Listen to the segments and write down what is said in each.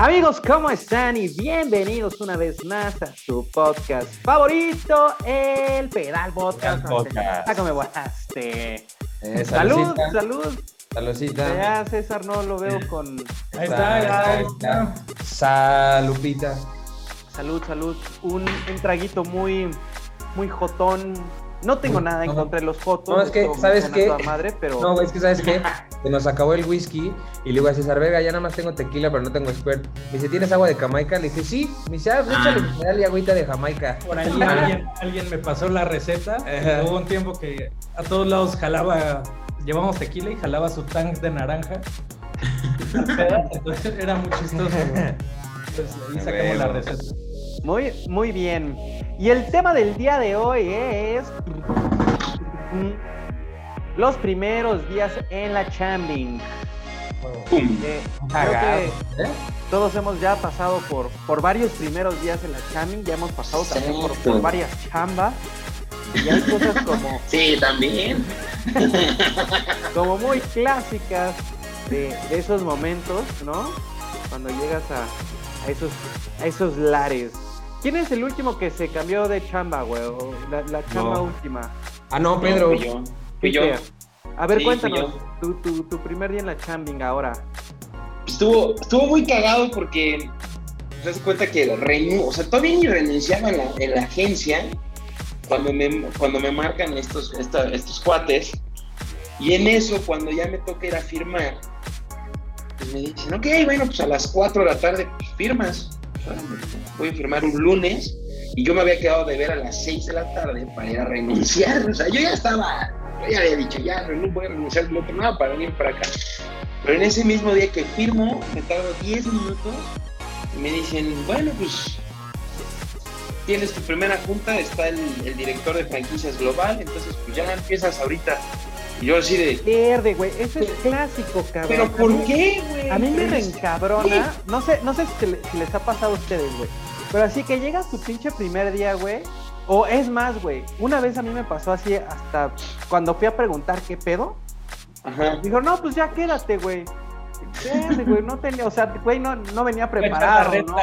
Amigos, ¿cómo están? Y bienvenidos una vez más a su podcast favorito, el Pedal Podcast. Pedal Podcast. Ah, ¿Cómo me guajaste? Eh, Salud, salud. Saludcita. Ya César no lo veo con Ahí está, ahí está. Salupita. salud, salud. Un, un traguito muy, muy jotón. No tengo nada en no. contra de los jotos. No, es que, ¿sabes qué? toda madre, pero No, es que ¿sabes qué? Se nos acabó el whisky y le digo a César Vega, ya nada más tengo tequila, pero no tengo squirt. Me dice, ¿tienes agua de Jamaica? Le dije, sí. Me dice, ah, pues échale mineral y agüita de Jamaica. Por ahí alguien, alguien me pasó la receta. Ajá. Hubo un tiempo que a todos lados jalaba, llevamos tequila y jalaba su tank de naranja. Entonces era muy chistoso. Entonces ahí sacamos la receta. Muy, muy bien. Y el tema del día de hoy es los primeros días en la Chambing. Eh, creo que ¿eh? todos hemos ya pasado por, por varios primeros días en la Chambing, ya hemos pasado también por, por Exacto. varias chambas. Y hay cosas como, Sí, también. como muy clásicas de, de esos momentos, ¿no? Cuando llegas a, a esos, a esos lares. ¿Quién es el último que se cambió de chamba, güey? La, la chamba No. última. Ah, no, Pedro. Yo. Fui yo. A ver, Sí, cuéntanos, tu, tu, tu primer día en la chambing ahora. Estuvo, estuvo muy cagado porque te das cuenta que renu o sea, todavía ni renunciaba en la, en la agencia cuando me, cuando me marcan estos, esta- estos cuates. Y en eso, cuando ya me toca ir a firmar, pues me dicen, ok, bueno, pues a las 4 de la tarde pues, firmas. Voy a firmar un lunes y yo me había quedado de ver a las 6 de la tarde para ir a renunciar. O sea, yo ya estaba, yo ya había dicho, ya no voy a renunciar del otro lado para venir para acá. Pero en ese mismo día que firmo, me tardo 10 minutos y me dicen, bueno, pues tienes tu primera junta, está el, el director de franquicias global, entonces pues ya empiezas ahorita. Y yo así de, Verde, güey, eso es clásico, cabrón. ¿pero por mí- qué, güey? A mí me reencabrona, no sé, no sé si, le- si les ha pasado a ustedes, güey. Pero así que llegas tu pinche primer día, güey. O es más, güey. Una vez a mí me pasó así hasta cuando fui a preguntar qué pedo. Ajá. Dijo, no, pues ya quédate, güey. Quédate, güey. No tenía, o sea, güey, no, no venía preparado, ¿no?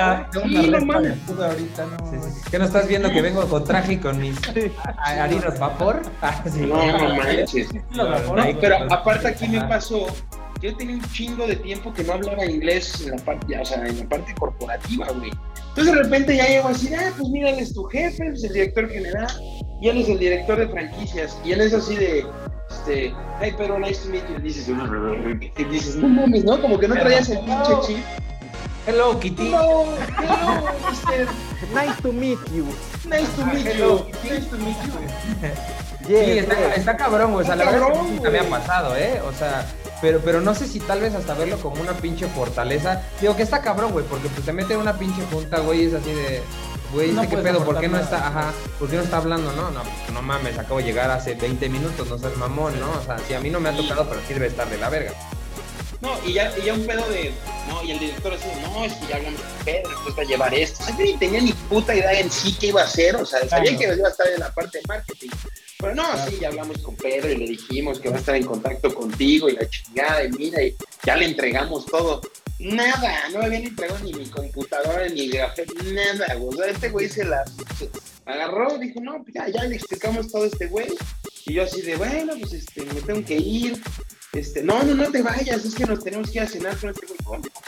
Sí, no mames. ahorita, no. Sí, sí. ¿Qué no estás viendo que vengo con traje y con mis harinas vapor? Ah, sí. No, no manches. Pero aparte aquí me pasó, yo tenía un chingo de tiempo que no hablaba inglés en la parte, o sea, en la parte corporativa, güey. Entonces de repente ya llego así, ah, pues mira, él es tu jefe, él es el director general, y él es el director de franquicias, y él es así de, este, hey, pero nice to meet you, dices, y dices, no mames, ¿no? Como que no traías el pinche chip. Hello, Kitty. Hello, hello, mister, Nice to meet you. nice to meet you, nice to meet you. Sí, está, cabrón, güey. O sea, la verdad es que me ha pasado, ¿eh? O sea, pero, pero no sé si tal vez hasta verlo como una pinche fortaleza. Digo que está cabrón, güey, porque pues te mete en una pinche junta, güey, y es así de. Güey, No ¿este qué pedo? ¿Por qué no está, ajá, por qué no está hablando? No, no, pues, no mames, acabo de llegar hace 20 minutos, no seas mamón, ¿no? O sea, sí, a mí no me ha tocado, pero sí debe estar de la verga. No, y ya, y ya un pedo de, no, y el director así, no, es que ya hablamos con Pedro, después va a llevar esto. O sea, yo ni tenía ni puta idea en sí qué iba a hacer, o sea, sabía Claro. que iba a estar en la parte de marketing. Pero no, sí, ya hablamos con Pedro y le dijimos que va a estar en contacto contigo y la chingada, y mira, y ya le entregamos todo. Nada, no me habían entregado ni mi computadora, ni gafete, nada, güey. O sea, este güey se la se agarró, dijo, no, ya, ya le explicamos todo a este güey. Y yo así de, bueno, pues este, me tengo que ir. Este, no, no, no te vayas, es que nos tenemos que ir a cenar con este.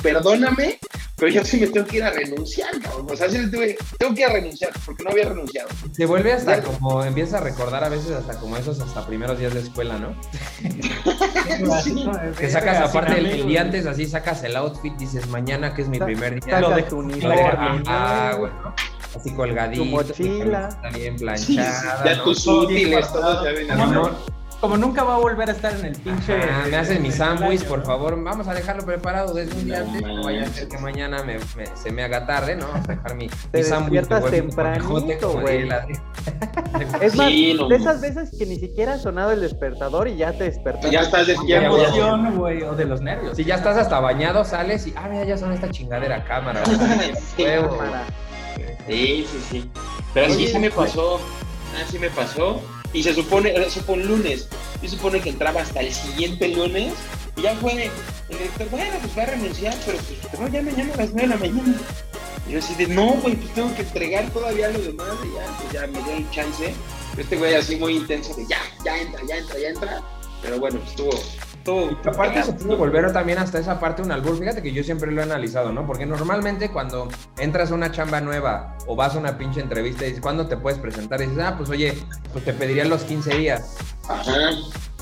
Perdóname, pero yo sí me tengo que ir a renunciar, cabrón. O sea, sí le tuve- tengo que ir a renunciar, porque no había renunciado. Te vuelve hasta como, empiezas a recordar a veces hasta como esos hasta primeros días de escuela, ¿no? Que sacas aparte el, el día antes, así sacas el outfit, dices mañana que es mi primer día. Lo de- uniforme, Ah, güey, ¿no? Así colgadito. Tu mochila. Está bien Sí, planchada. ya ¿no? tus útiles, todos ya ven. Como nunca va a volver a estar en el pinche. Ah, me hacen mi sándwich, por ¿no? favor. Vamos a dejarlo preparado desde un día No antes. No vaya a ser que mañana me, me- se me haga tarde, ¿no? Vamos a dejar mi, Te mi sándwich. tempranito, güey. Es más, Sí, no, de esas veces que ni siquiera ha sonado el despertador y ya te despertaste. Ya estás De despierto. ya. emoción, güey, o de los nervios. Si ya estás hasta bañado, sales y, ah, mira, ya son esta chingadera cámara. Sí. Huevo. Cámara. Sí, sí, sí. Pero sí, Oye, sí me pues- pasó. Ah, sí me pasó. Y se supone, eso fue un lunes. Se supone que entraba hasta el siguiente lunes Y ya fue el director, bueno, pues va a renunciar, pero pues no, ya mañana a las 9 de la mañana. Y yo así de, no, güey, pues tengo que entregar todavía lo demás, y ya, pues ya me dio el chance. Este güey así muy intenso de, ya, ya entra, ya entra, ya entra. Pero bueno, pues Y aparte se puede volver también hasta esa parte un albur. Fíjate que yo siempre lo he analizado, ¿no? Porque normalmente cuando entras a una chamba nueva o vas a una pinche entrevista y dices, ¿cuándo te puedes presentar? Y dices, ah, pues oye, pues te pedirían los 15 días. Ajá.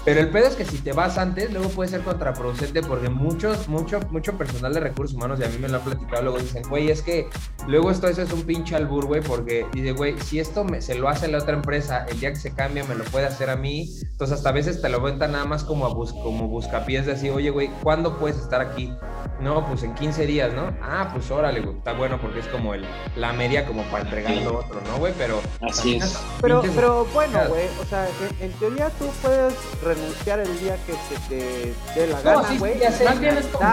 Pero el pedo es que si te vas antes, luego puede ser contraproducente porque muchos, mucho, mucho personal de recursos humanos, y a mí me lo han platicado, luego dicen, güey, es que luego esto eso es un pinche albur, güey, porque dice, güey, si esto me, se lo hace la otra empresa, el día que se cambia me lo puede hacer a mí, entonces hasta a veces te lo cuentan nada más como, a bus, como buscapiés de así, oye, güey, ¿cuándo puedes estar aquí? No, pues en 15 días, ¿no? Ah, pues órale, güey, está bueno porque es como el, la media como para entregarlo otro, ¿no, güey? Pero... Así es. Pero, pero bueno, güey, o sea, en, en teoría tú puedes renunciar el día que se te dé la No, gana, sí, güey. y más bien es como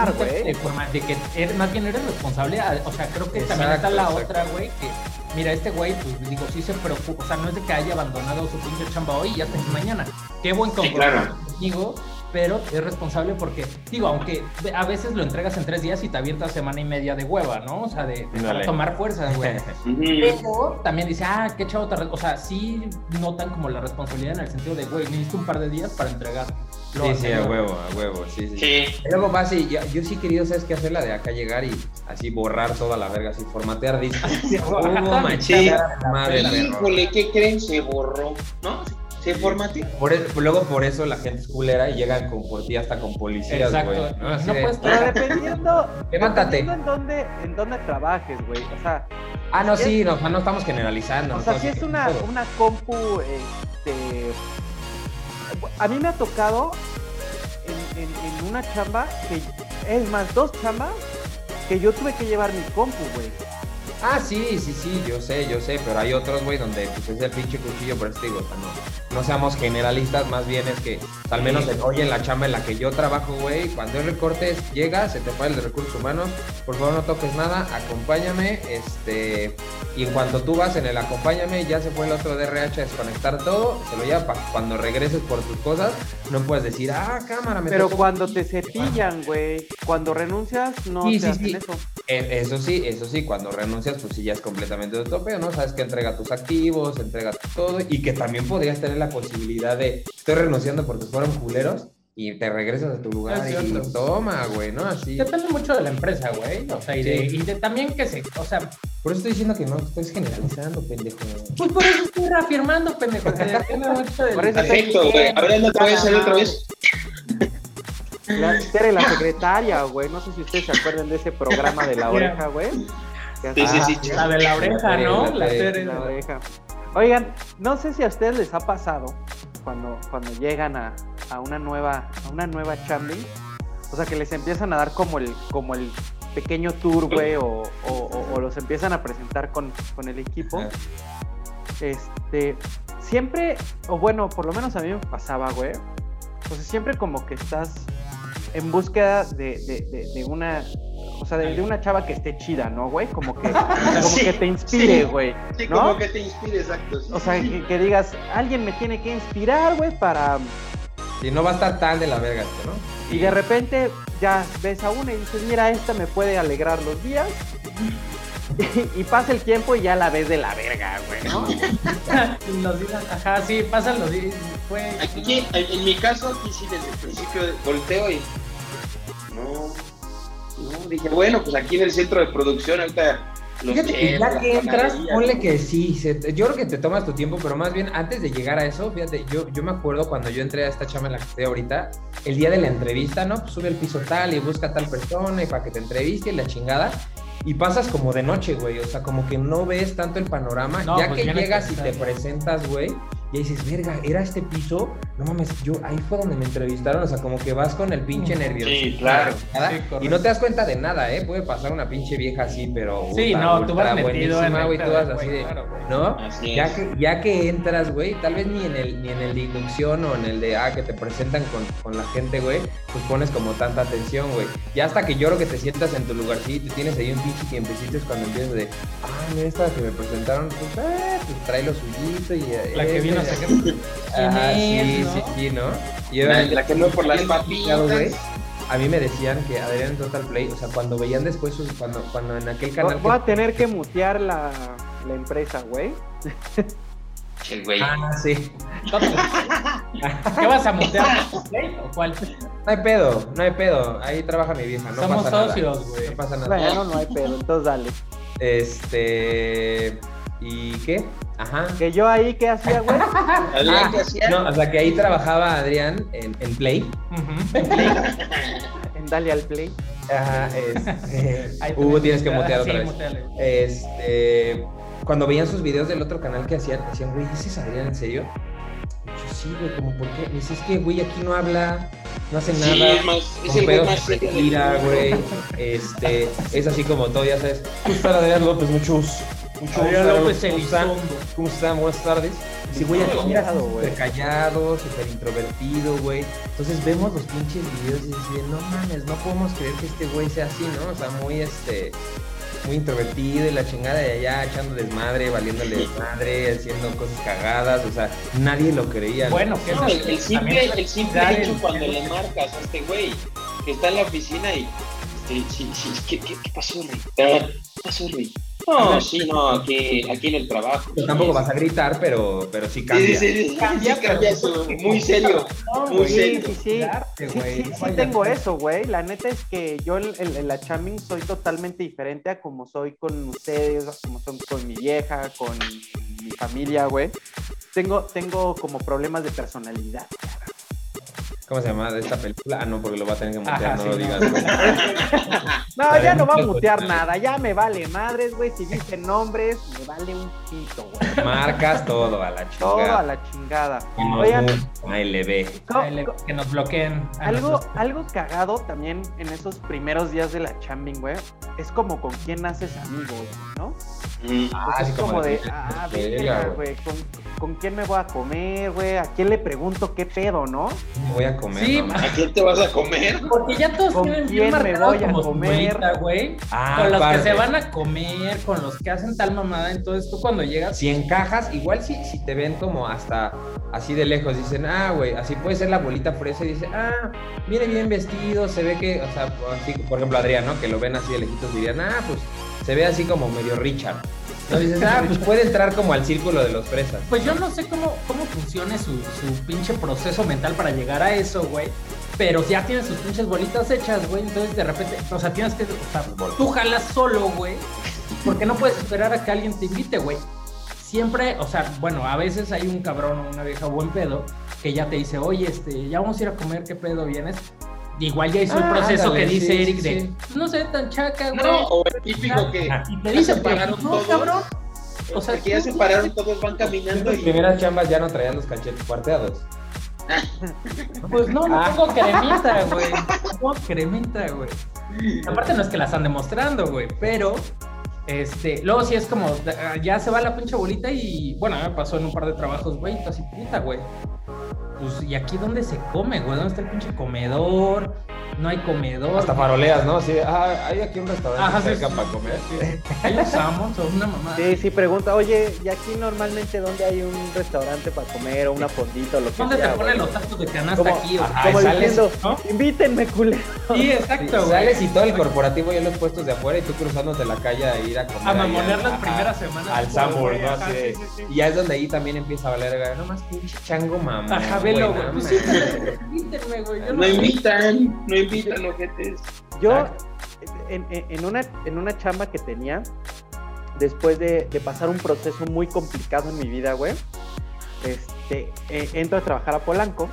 de, que eres- más bien eres responsable, a- o sea, creo que también está la exacto. otra, güey, que mira, este güey, pues digo, sí se preocupa, o sea, no es de que haya abandonado su pinche chamba hoy y ya está aquí mañana. Qué buen compromiso claro. contigo, pero es responsable porque, digo, aunque a veces lo entregas en tres días y te avientas semana y media de hueva, ¿no? O sea, de, de para Dale. tomar fuerza, güey. Pero también dice, ah, qué chavo, te re-". o sea, sí notan como la responsabilidad en el sentido de, güey, necesito un par de días para entregar. lo Sí, sí, a anterior". huevo, a huevo, sí, sí. Sí. Y Luego vas y yo, yo sí querido, ¿sabes qué hacer? La de acá llegar y así borrar toda la verga, así formatear discos. Machada, madre perro. Híjole, ¿qué creen? Se borró, ¿no? Se formateó. Por e- luego por eso la gente es culera y llegan con por ti hasta con policías, Exacto. güey. ¿no? No de, puedes Pero dependiendo, Levántate. dependiendo en dónde, en dónde trabajes, güey. O sea, Ah, no, sí, no, no estamos generalizando. o sea, si es una, una compu, este... A mí me ha tocado en, en- en una chamba que, es más, dos chambas que yo tuve que llevar mi compu, güey. Ah, sí, sí, sí, yo sé, yo sé, pero hay otros, güey, donde pues es el pinche cuchillo, por eso digo, o sea, no, no seamos generalistas, más bien es que, al menos en- hoy en la chamba en la que yo trabajo, güey, cuando hay recortes, llega, se te fue el de recursos humanos, por favor no toques nada, acompáñame, este, y en cuanto tú vas en el acompáñame, ya se fue el otro DRH a desconectar todo, se lo lleva para cuando regreses por tus cosas, no puedes decir, ah, cámara, me Pero tocó". cuando te cepillan, güey, cuando renuncias, no Sí, te sí, hacen sí. eso. Eh, Eso sí, eso sí, cuando renuncias, pues sí ya es completamente de tope, ¿no? Sabes que entrega tus activos, entrega todo, y que también podrías tener la posibilidad de, estoy renunciando porque fueron culeros, y te regresas a tu lugar Es y toma, güey, ¿no? Así. Depende mucho de la empresa, güey. O sea, y, de, y de también que se, o sea, Por eso estoy diciendo que no estoy generalizando, pendejo. pues por eso estoy reafirmando, pendejo, que depende mucho de Perfecto, güey. A ver, ¿no te hacer otra vez? La, Tere, la secretaria, güey. No sé si ustedes se acuerdan de ese programa de la oreja, güey. Sí, sí, sí. la de la oreja, ¿no? La Tere. La oreja. Oigan, no sé si a ustedes les ha pasado cuando, cuando llegan a, a una nueva, a una nueva o sea que les empiezan a dar como el, como el pequeño tour, güey, o, o- o- o los empiezan a presentar con, con el equipo. Este, siempre, o bueno, por lo menos a mí me pasaba, güey. O sea, siempre como que estás en búsqueda de, de- de- de una, o sea, de, de una chava que esté chida, ¿no, güey? Como que, como Sí, que te inspire, sí. güey. Sí, ¿no? como que te inspire, exacto. sí, O sea, sí. que, que digas, alguien me tiene que inspirar, güey, para... Y no va a estar tan de la verga esto, ¿no? Y de repente ya ves a una y dices, mira, esta me puede alegrar los días. Y, y pasa el tiempo y ya la ves de la verga, güey, ¿no? Los días, ajá, sí, pasan los días. Fue. Aquí, en mi caso, aquí sí, desde el principio volteo y. No. No, dije, bueno, pues aquí en el centro de producción, ahorita. Los Fíjate que ya que entras, ponle que sí. se- yo creo que te tomas tu tiempo, pero más bien antes de llegar a eso, fíjate, yo, yo me acuerdo cuando yo entré a esta chama en la que estoy ahorita, el día de la entrevista, ¿no? Pues sube al piso tal y busca a tal persona y para que te entreviste y la chingada. Y pasas como de noche, güey. O sea, como que no ves tanto el panorama. No, ya pues que llegas y te presentas, güey. Y dices, verga, ¿era este piso? No mames, yo ahí fue donde me entrevistaron. O sea, como que vas con el pinche nervioso. Sí, claro. Sí, y no te das cuenta de nada, ¿eh? Puede pasar una pinche vieja así, pero. Sí, no, tú vas metido en güey. Tú vas así de. claro, güey. ¿No? Así Ya es. que, ya que entras, güey, tal vez ni en el ni en el de inducción o en el de ah, que te presentan con, con la gente, güey, pues pones como tanta atención, güey. Ya hasta que yo creo que te sientas en tu lugarcito y tienes ahí un pinche tiempecito es cuando empiezas de, ah, mira esta que me presentaron, pues, eh, pues trae lo suyito y eh, La que vino a sacar. Ajá, ¿Quién sí, sí, sí, ¿no? Y La, que no por las picado, güey. papitas. a mí me decían que Adrián Total Play, o sea, cuando veían después, sus- cuando, cuando en aquel canal... Voy a que- tener que mutear la, la empresa, güey. Che, güey. Ah, sí. ¿Qué vas a mutear? ¿Play o cuál? No hay pedo, no hay pedo. Ahí trabaja mi vieja, no Somos pasa nada. socios, güey. No pasa nada. Bueno, no hay pedo, entonces dale. Este. ¿Y qué? Ajá. Que yo ahí, ¿qué hacía, güey? Adrián, Ah, ¿qué hacía? no, o sea que ahí trabajaba Adrián en, en Play. En Dale al Play. Ajá, este. Hugo, tienes que mutear sí, otra vez. muteale. Este. Cuando veían sus videos del otro canal que hacían, decían, güey, ¿ese es Adrián en serio? Yo, sí, güey, como, ¿por qué? Me dice, es que, güey, aquí no habla, no hace Sí, nada. es más, es el pedos más mundo. güey. Este, es así como todo, ya sabes. ¿Cómo está Adrián López? Muchos. Adrián López ¿Cómo está? Elizondo. ¿Cómo están? Buenas tardes. Sí, güey, aquí mira, Callado, güey. súper callado, súper introvertido, güey. Entonces vemos los pinches videos y decimos, no mames, no podemos creer que este güey sea así, ¿no? O sea, muy, este, muy introvertido y la chingada de allá echando desmadre, valiéndole desmadre, haciendo cosas cagadas, o sea, nadie lo creía. ¿no? Bueno, que No, el, el simple, el simple hecho el- cuando le marcas a este güey que está en la oficina y. Este, sí, sí, ¿qué, qué, qué pasó, Rey? ¿Qué pasó, Rey? No, sí, no, aquí, aquí en el trabajo. Pero tampoco vas a gritar, pero, pero sí cambia. Sí, sí, sí, Cambia, sí, cambia su- muy serio. No, Muy. Sí, serio. sí, sí. Darte, Sí, sí, tengo eso, güey. La neta es que yo en, en- en la chamming soy totalmente diferente a como soy con ustedes, a como son con mi vieja, con mi familia, güey. Tengo, tengo como problemas de personalidad. ¿Cómo se llama esta película? Ah, no, porque lo va a tener que mutear, Ajá, no sí, lo no. digas. güey. No, ya no va a mutear nada, ya me vale madres, güey. Si dicen nombres, me vale un pito, güey. Marcas todo a la chingada. Todo a la chingada. Y nos Oigan, le- co- que nos bloqueen. algo, algo cagado también en esos primeros días de la chambing, güey, es como con quién haces amigos, ¿no? Mm. Ah, Pues sí, es como de, ah, verga, güey. güey, ¿con, con quién me voy a comer, güey? ¿A quién le pregunto qué pedo, no? Me voy a comer. Sí, no ¿A quién te vas a comer? Porque ya todos ¿Con tienen quién bien me marcado voy a como su comer? güey. Ah, con los que se van a comer, con los que hacen tal mamada. Entonces tú cuando llegas, Si encajas, igual si, si te ven como hasta así de lejos, dicen, ah, güey, así puede ser la bolita fresa y dice, ah, viene bien vestido, se ve que, o sea, así, por ejemplo, Adrián, ¿no? Que lo ven así de lejitos, dirían, ah, pues se ve así como medio Richard. Ah, pues puede entrar como al círculo de los fresas. pues yo no sé cómo, cómo funcione su, su pinche proceso mental para llegar a eso, güey. Pero ya tienes sus pinches bolitas hechas, güey. Entonces de repente, o sea, tienes que, o sea, tú jalas solo, güey. Porque no puedes esperar a que alguien te invite, güey. Siempre, o sea, bueno, a veces hay un cabrón o una vieja buen pedo que ya te dice, oye, este, ya vamos a ir a comer, ¿qué pedo vienes? Igual ya hizo el Ah, proceso ándale, que dice sí, Eric sí, de, sí. no sé, tan chaca, güey. No, o el típico que. Y te dice, pues, pararon no, todos. cabrón. O sea, porque ya se pararon, todos van caminando Las y. primeras chambas ya no traían los cachetes cuarteados. Pues no, no Ah. pongo cremita, güey. No pongo cremita, güey. Aparte no es que la están demostrando, güey, pero este, luego sí es como ah, ya se va la pinche bolita y bueno, me pasó en un par de trabajos, güey, así puta, güey. Pues y aquí dónde se come, güey, ¿dónde está el pinche comedor? No hay comedor. Hasta faroleas, ¿no? Así, ah, hay aquí un restaurante Ajá, sí, cerca sí. para comer. Hay un salmón o una mamá. Sí, sí, pregunta, oye, ¿y aquí normalmente dónde hay un restaurante para comer o una fondita o lo que ¿Dónde te sea, ponen los tacos de canasta aquí? o- Ajá. Como sales, diciendo, ¿no? invítenme, culero. Sí, Sí, exacto, güey. sales y todo el corporativo ya en los puestos de afuera y tú cruzándote la calle a ir a comer. A mamonear las primeras semanas. Al Sambor, ¿no? sí, sí, sí. Y ya es donde ahí también empieza a valer, güey. No más pinche chango mamá. Ajá, güey. Pues sí, güey. No sé. invitan, no invitan, ojetes. Yo, en, en- en una, en una chamba que tenía, después de, de pasar un proceso muy complicado en mi vida, güey, este, eh, entro a trabajar a Polanco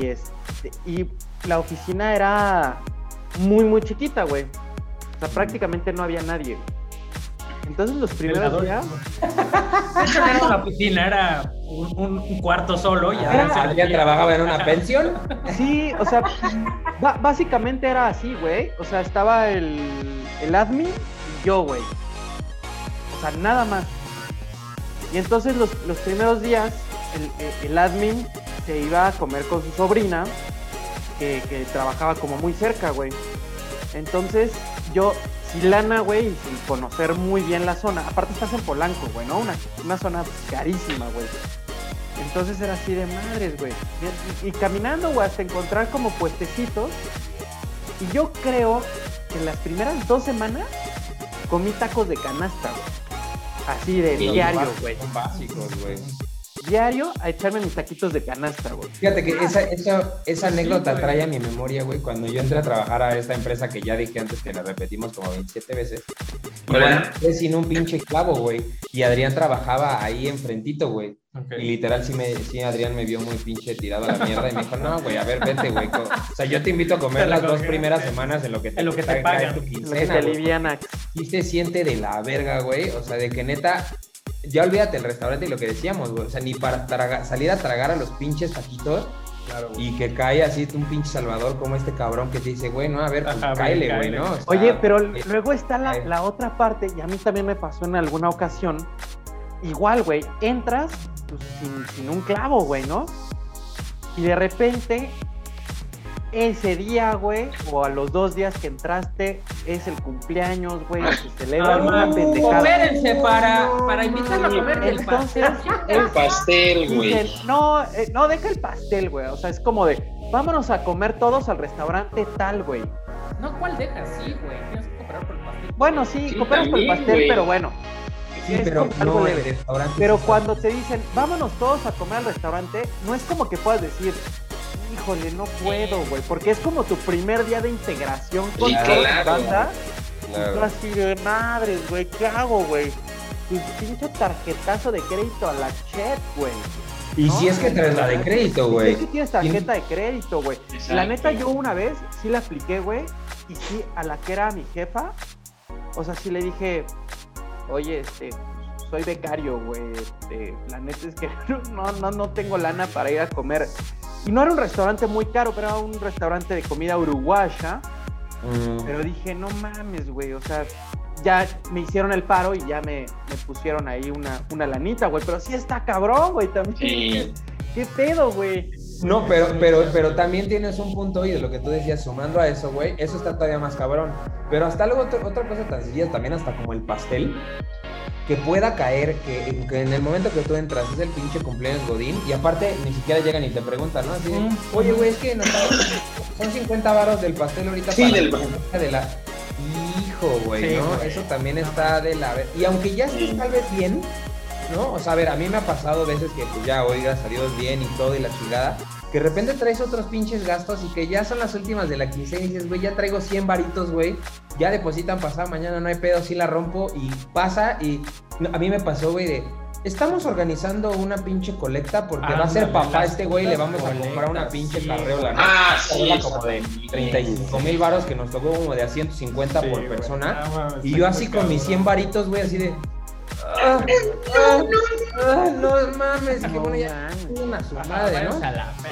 y, este, y la oficina era muy, muy chiquita, güey. O sea, prácticamente no había nadie. Entonces los primeros Velador. días... De hecho, no era una oficina, era un, cuarto solo. Y Ah, ya había- trabajaba en una pensión. Sí, o sea, básicamente era así, güey. O sea, estaba el, el admin y yo, güey. O sea, nada más. Y entonces los, los primeros días, el, el- el admin se iba a comer con su sobrina, que, que trabajaba como muy cerca, güey. Entonces, yo, sin lana, güey, y sin conocer muy bien la zona. Aparte estás en Polanco, güey, ¿no? Una, una zona carísima, güey. Entonces era así de madres, güey. Y, caminando, güey, hasta encontrar como puestecitos Y yo creo que en las primeras dos semanas comí tacos de canasta, güey. Así de Sí, diario, güey. Son básicos, güey. Diario a echarme mis taquitos de canasta, güey. Fíjate que esa, esa, esa Sí, anécdota trae a mi memoria, güey, cuando yo entré a trabajar a esta empresa que ya dije antes que la repetimos como 27 veces. Es sin un pinche clavo, güey. Y Adrián trabajaba ahí enfrentito, güey. Y literal sí, me, sí Adrián me vio muy pinche tirado a la mierda y me dijo, no, güey, a ver, vete, güey. O sea, yo te invito a comer las dos primeras semanas en lo que te, En lo que te cae- pagan. tu Lo que te quincena, aliviana. Sí se siente de la verga, güey. O sea, de que neta, ya olvídate el restaurante y lo que decíamos, güey. O sea, ni para traga- salir a tragar a los pinches taquitos Claro, y que cae así un pinche salvador como este cabrón que te dice, güey, no, a ver, pues cáele, güey. ¿no? O sea, Oye, pero eh, luego está la, eh. la otra parte, y a mí también me pasó en alguna ocasión. Igual, güey, entras pues, sin, sin un clavo, güey, ¿no? Y de repente, ese día, güey, o a los dos días que entraste, es el cumpleaños, güey, se celebra una pendejada. Coopérense para, para invitarlo a comer el Entonces, pastel. El pastel, güey. No, eh, no, deja el pastel, güey. O sea, es como de, vámonos a comer todos al restaurante tal, güey. No, ¿cuál deja? Sí, güey. Tienes que cooperar por el pastel. Bueno, sí, Sí, cooperas por el pastel, pero bueno. sí, pero algo no, el restaurante. Cuando te dicen, vámonos todos a comer al restaurante, no es como que puedas decir, híjole, no puedo, güey. Porque es como tu primer día de integración con Sí, tu claro. banda. Y tú Claro. así de madres, güey, ¿qué hago, güey? Tu pinche tarjetazo de crédito a la chat, güey. Y ¿no? si es que traes la de crédito, güey. Es que tienes tarjeta de crédito, güey. La neta, yo una vez sí la apliqué, güey. Y sí, a la que era mi jefa, o sea, sí le dije, oye, este, soy becario, güey. Este, la neta es que no, no, no tengo lana para ir a comer. Y no era un restaurante muy caro, pero era un restaurante de comida uruguaya. Mm. Pero dije, no mames, güey. O sea, ya me hicieron el paro y ya me, me pusieron ahí una, una lanita, güey. Pero sí está cabrón, güey, también. Sí. ¿Qué pedo, güey? No, pero, pero, pero también tienes un punto y de lo que tú decías, sumando a eso, güey, eso está todavía más cabrón. Pero hasta algo, otra, otra cosa tan sencilla, también hasta como el pastel, que pueda caer, que, que en el momento que tú entras es el pinche cumpleaños Godín, y aparte ni siquiera llegan y te preguntan, ¿no? Así de, oye, güey, es que son 50 varos del pastel ahorita Sí, para del- la de la... Hijo, güey, Sí, ¿no? güey. Eso también está de la... ver- Y aunque ya estés Sí. tal vez bien, ¿no? O sea, a ver, a mí me ha pasado veces que pues ya, gracias a Dios bien y todo y la chingada, que de repente traes otros pinches gastos y que ya son las últimas de la quincena y dices, güey, ya traigo 100 varitos, güey, ya depositan pasado mañana, no hay pedo, sí la rompo y pasa y no, a mí me pasó, güey, de... Estamos organizando una pinche colecta porque va a ser papá este güey y le vamos a comprar una pinche sí, carreola, ¿no? Ah, sí. Como de también. 35 mil varos que nos tocó como de a 150 Sí, por persona. Ah, Y yo así con mis cabrón. 100 varitos, güey, así de... ah, no mames, que bueno, ya una su madre, ¿no?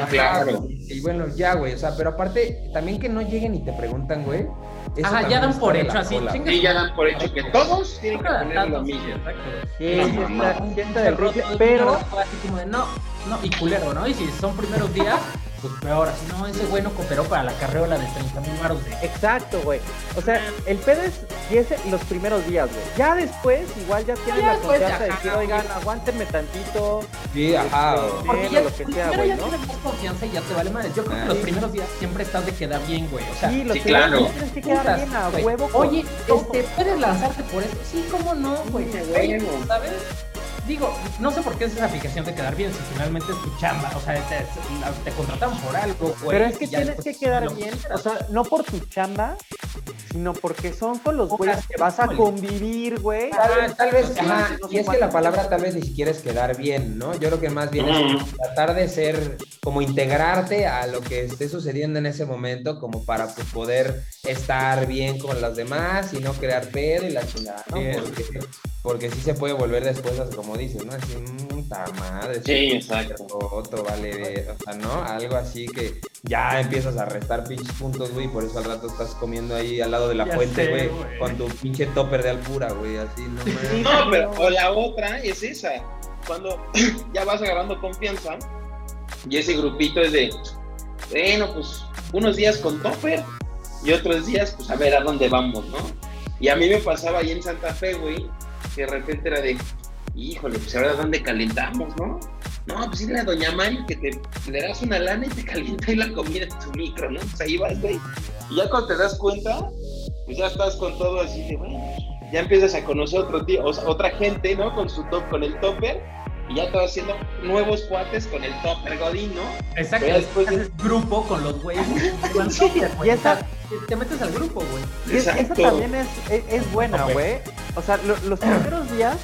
Claro. Y bueno, ya, güey, o sea, pero aparte, también que no lleguen y te preguntan, güey. Ajá, ya dan por hecho así, Sí, ya dan por hecho que todos tienen que poner lo mismo. exacto. Sí, está, del rifle, pero así como de no, no, y culero, ¿no? Y si son primeros días, pues peor, así no, ese güey no cooperó para la carreola de 30 mil baros de. exacto, güey. O sea, el pedo es y es los primeros días, güey. Ya después, igual ya tienes ya la después, confianza de ajá, decir, güey. oigan, aguántenme tantito. Sí, ajá. Este, o- Porque ya, lo que sea, primero güey, ya ¿no? tienes más confianza y ya te vale madre. Yo creo Ah. que los Sí. primeros días siempre estás de quedar bien, güey. O sea, Sí, los sí, primeros claro. días tienes que quedar putas, bien a güey. huevo. Oye, este, ¿puedes lanzarte por eso? Sí, ¿cómo no, güey? Sí, Güey, bueno. ¿sabes? Digo, no sé por qué es esa fijación de quedar bien si finalmente es tu chamba. O sea, te, te contrataron por algo, güey. Pero es que tienes que quedar bien, quieras. o sea, no por tu chamba, sino porque son con los güeyes que vas a convivir, güey. Tal vez, tal vez, ajá, y es que la palabra tal vez ni siquiera es quedar bien, ¿no? Yo creo que más bien es tratar de ser, como integrarte a lo que esté sucediendo en ese momento, como para pues, poder estar bien con los demás y no crear pedo y la chingada, ¿no? Bien. Porque, porque sí se puede volver después, así como dices, ¿no? Así, puta madre. Sí, exacto. Otro, vale, o sea, ¿no? Algo así que ya empiezas a restar pinches puntos, güey, y por eso al rato estás comiendo ahí al lado de la Ya fuente, sé, güey, güey. con tu pinche topper de alpura, güey, así, no. Sí, No, pero o la otra es esa. Cuando ya vas agarrando confianza y ese grupito es de, bueno, pues unos días con topper y otros días, pues a ver a dónde vamos, ¿no? Y a mí me pasaba ahí en Santa Fe, güey, que de repente era de, híjole, pues ahora dónde calentamos, ¿no? No, pues dile a Doña Mari que te le das una lana y te calienta ahí la comida en tu micro, ¿no? Pues ahí vas, güey. Y ya cuando te das cuenta, pues ya estás con todo así de, bueno, ya empiezas a conocer otro tío, o sea, otra gente, ¿no? Con su top, con el topper, y ya te vas haciendo nuevos cuates con el topper Godín, ¿no? Exacto, Pero después de- haces grupo con los güeyes. Sí, y esa- te- te metes al grupo, güey. Esa también es, es, es buena, güey. O sea, lo- los primeros días,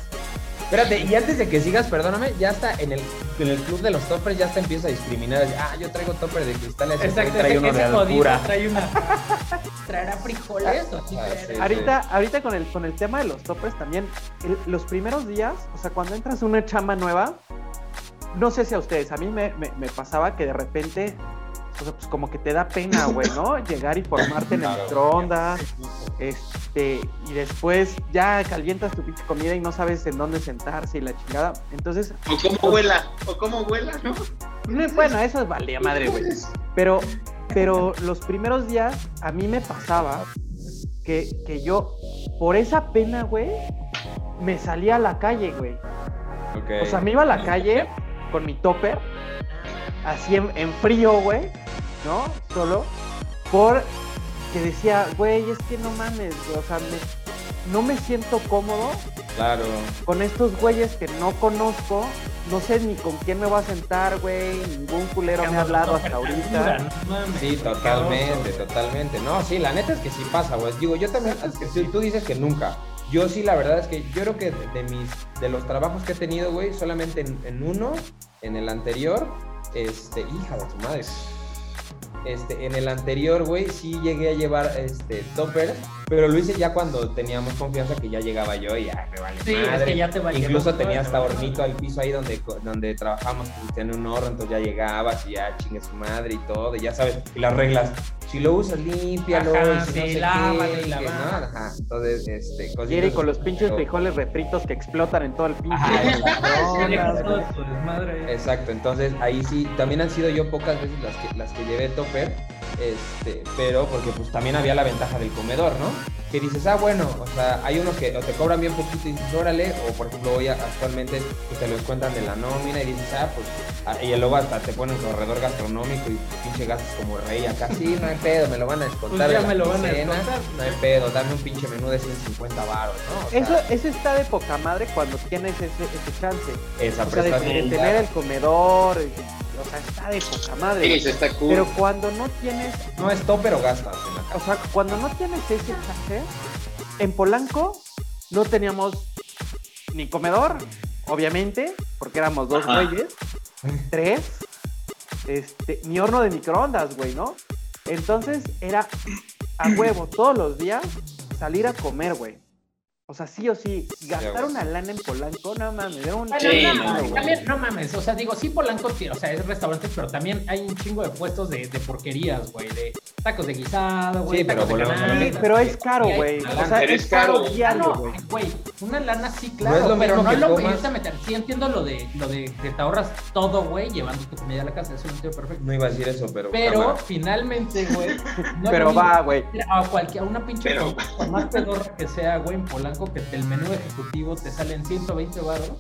Espérate, y antes de que sigas, perdóname, ya está en el, en el club de los toppers, ya está empieza a discriminar. Ah, yo traigo topper de cristales, ese Exacto, trae uno de ese jodido altura. trae una. ¿Traerá frijoles sí Ah, traerá? sí. ahorita, ahorita con el, con el tema de los toppers también, el- los primeros días, o sea, cuando entras a una chamba nueva, no sé si a ustedes, a mí me, me- me pasaba que de repente, o sea, pues como que te da pena, güey, ¿no? Llegar y formarte en el Claro. microondas, este, y después ya calientas tu pinche comida y no sabes en dónde sentarse y la chingada. Entonces, O cómo vuela, o cómo vuela, ¿no? bueno, eso es valía madre, güey. Pero, pero los primeros días a mí me pasaba que, que yo, por esa pena, güey, me salía a la calle, güey. Ok. O sea, me iba a la calle con mi topper, así en, en frío, güey, ¿no? Solo, por que decía, güey, es que no mames, güey, o sea, me- no me siento cómodo claro. con estos güeyes que no conozco, no sé ni con quién me voy a sentar, güey, ningún culero me ha hablado hasta ahorita. Sí, totalmente, totalmente. No, sí, la neta es que sí pasa, güey. Digo, yo también, es que sí, tú dices que nunca. Yo sí, la verdad es que yo creo que de, de mis, de los trabajos que he tenido, güey, solamente en, en uno, en el anterior, este, hija de tu madre. Este, en el anterior, güey, sí llegué a llevar este toppers, pero lo hice ya cuando teníamos confianza que ya llegaba yo y ya me vale Sí, es madre. que ya te Incluso tenía hasta hornito al piso ahí donde, donde trabajamos, tenía un horno, entonces ya llegabas y ya chingue su madre y todo, y ya sabes, y las reglas, si lo usas, límpialo, Ajá, y si sí, no sé lávalo qué, y que lávalo. no, ajá, entonces, este, Quiere con los pinches pero- frijoles refritos que explotan en todo el pinche. Ahí. Exacto, entonces ahí sí, también han sido yo pocas veces las que, las que llevé topper, este, pero porque pues también había la ventaja del comedor, ¿no? Que dices, ah, bueno, o sea, hay unos que o te cobran bien poquito y dices, órale, o por ejemplo, hoy actualmente pues, te lo descuentan de la nómina y dices, ah, pues, ah, y luego hasta te ponen corredor gastronómico y pinche gastos como rey acá, sí, no hay pedo, me lo van a descontar. Pues ya de la me lo van a descontar. No hay pedo, dame un pinche menú de 150 baros, ¿no? O sea, Eso, eso está de poca madre cuando tienes ese, ese chance. esa O sea, de, tener el comedor, o sea, está de poca madre. Sí, eso está cool. Pero cuando no tienes, No es topper o gastas o sea, cuando no tienes ese chance, en Polanco no teníamos ni comedor, obviamente, porque éramos dos Ajá. güeyes, tres, este, ni horno de microondas, güey, ¿no? Entonces era a huevo todos los días salir a comer, güey. O sea, sí o sí, gastar una lana en Polanco, no mames, era un Bueno, Sí, no, no, también, no mames, o sea, digo, sí Polanco, tiene- o sea, es restaurantes, pero también hay un chingo de puestos de, de porquerías, güey, de tacos de guisado, güey, Sí, pero tacos de lo canasta, Sí, pero es caro, güey. O sea, Pero es es caro diario, no, güey. güey, una lana sí, claro, No es lo pero mismo no que es lo irte a meter. Sí entiendo lo de, lo de que te ahorras todo, güey, llevando tu comida a la casa, eso lo entiendo perfecto. No iba a decir eso, pero. Pero cámara. finalmente, güey, no es Pero va, güey. a cualquier, a una pinche Pero- más pedorra que sea, güey, en Polanco, que el menú ejecutivo te sale en 120 baros.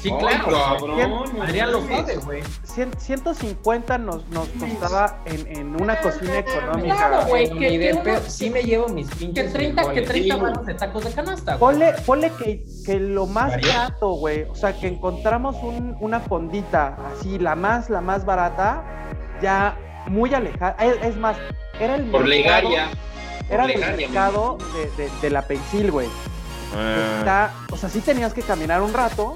Sí, Ay, claro. cabrón, Adrián lo sabe, güey. Cien- 150 nos, nos costaba en, en una cocina económica. Claro, güey. Que- que uno- sí me llevo mis Que pinches. 30, que frijoles. 30 Sí. baros de tacos de canasta, güey. Ponle, ponle que, que lo más Varía. barato, güey. O sea, que encontramos un- una fondita, así, la más, la más barata, ya muy alejada. Es, es más, era el Por mercado- Legaria. Era por el Legaria, mercado de, de- de la Pensil, güey. Ah, Está, o sea, sí tenías que caminar un rato,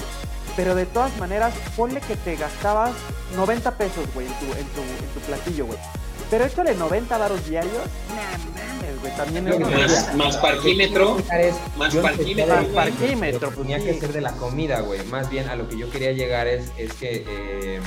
pero de todas maneras, ponle que te gastabas 90 pesos, güey, en tu, en tu, en tu platillo, güey. Pero échale 90 varos diarios, nah, mames, güey, también es Más, más parquímetro. es- Más parquímetro, de- Parquímetro, pues Tenía sí. que ser de la comida, güey. Más bien a lo que yo quería llegar es, es que. eh,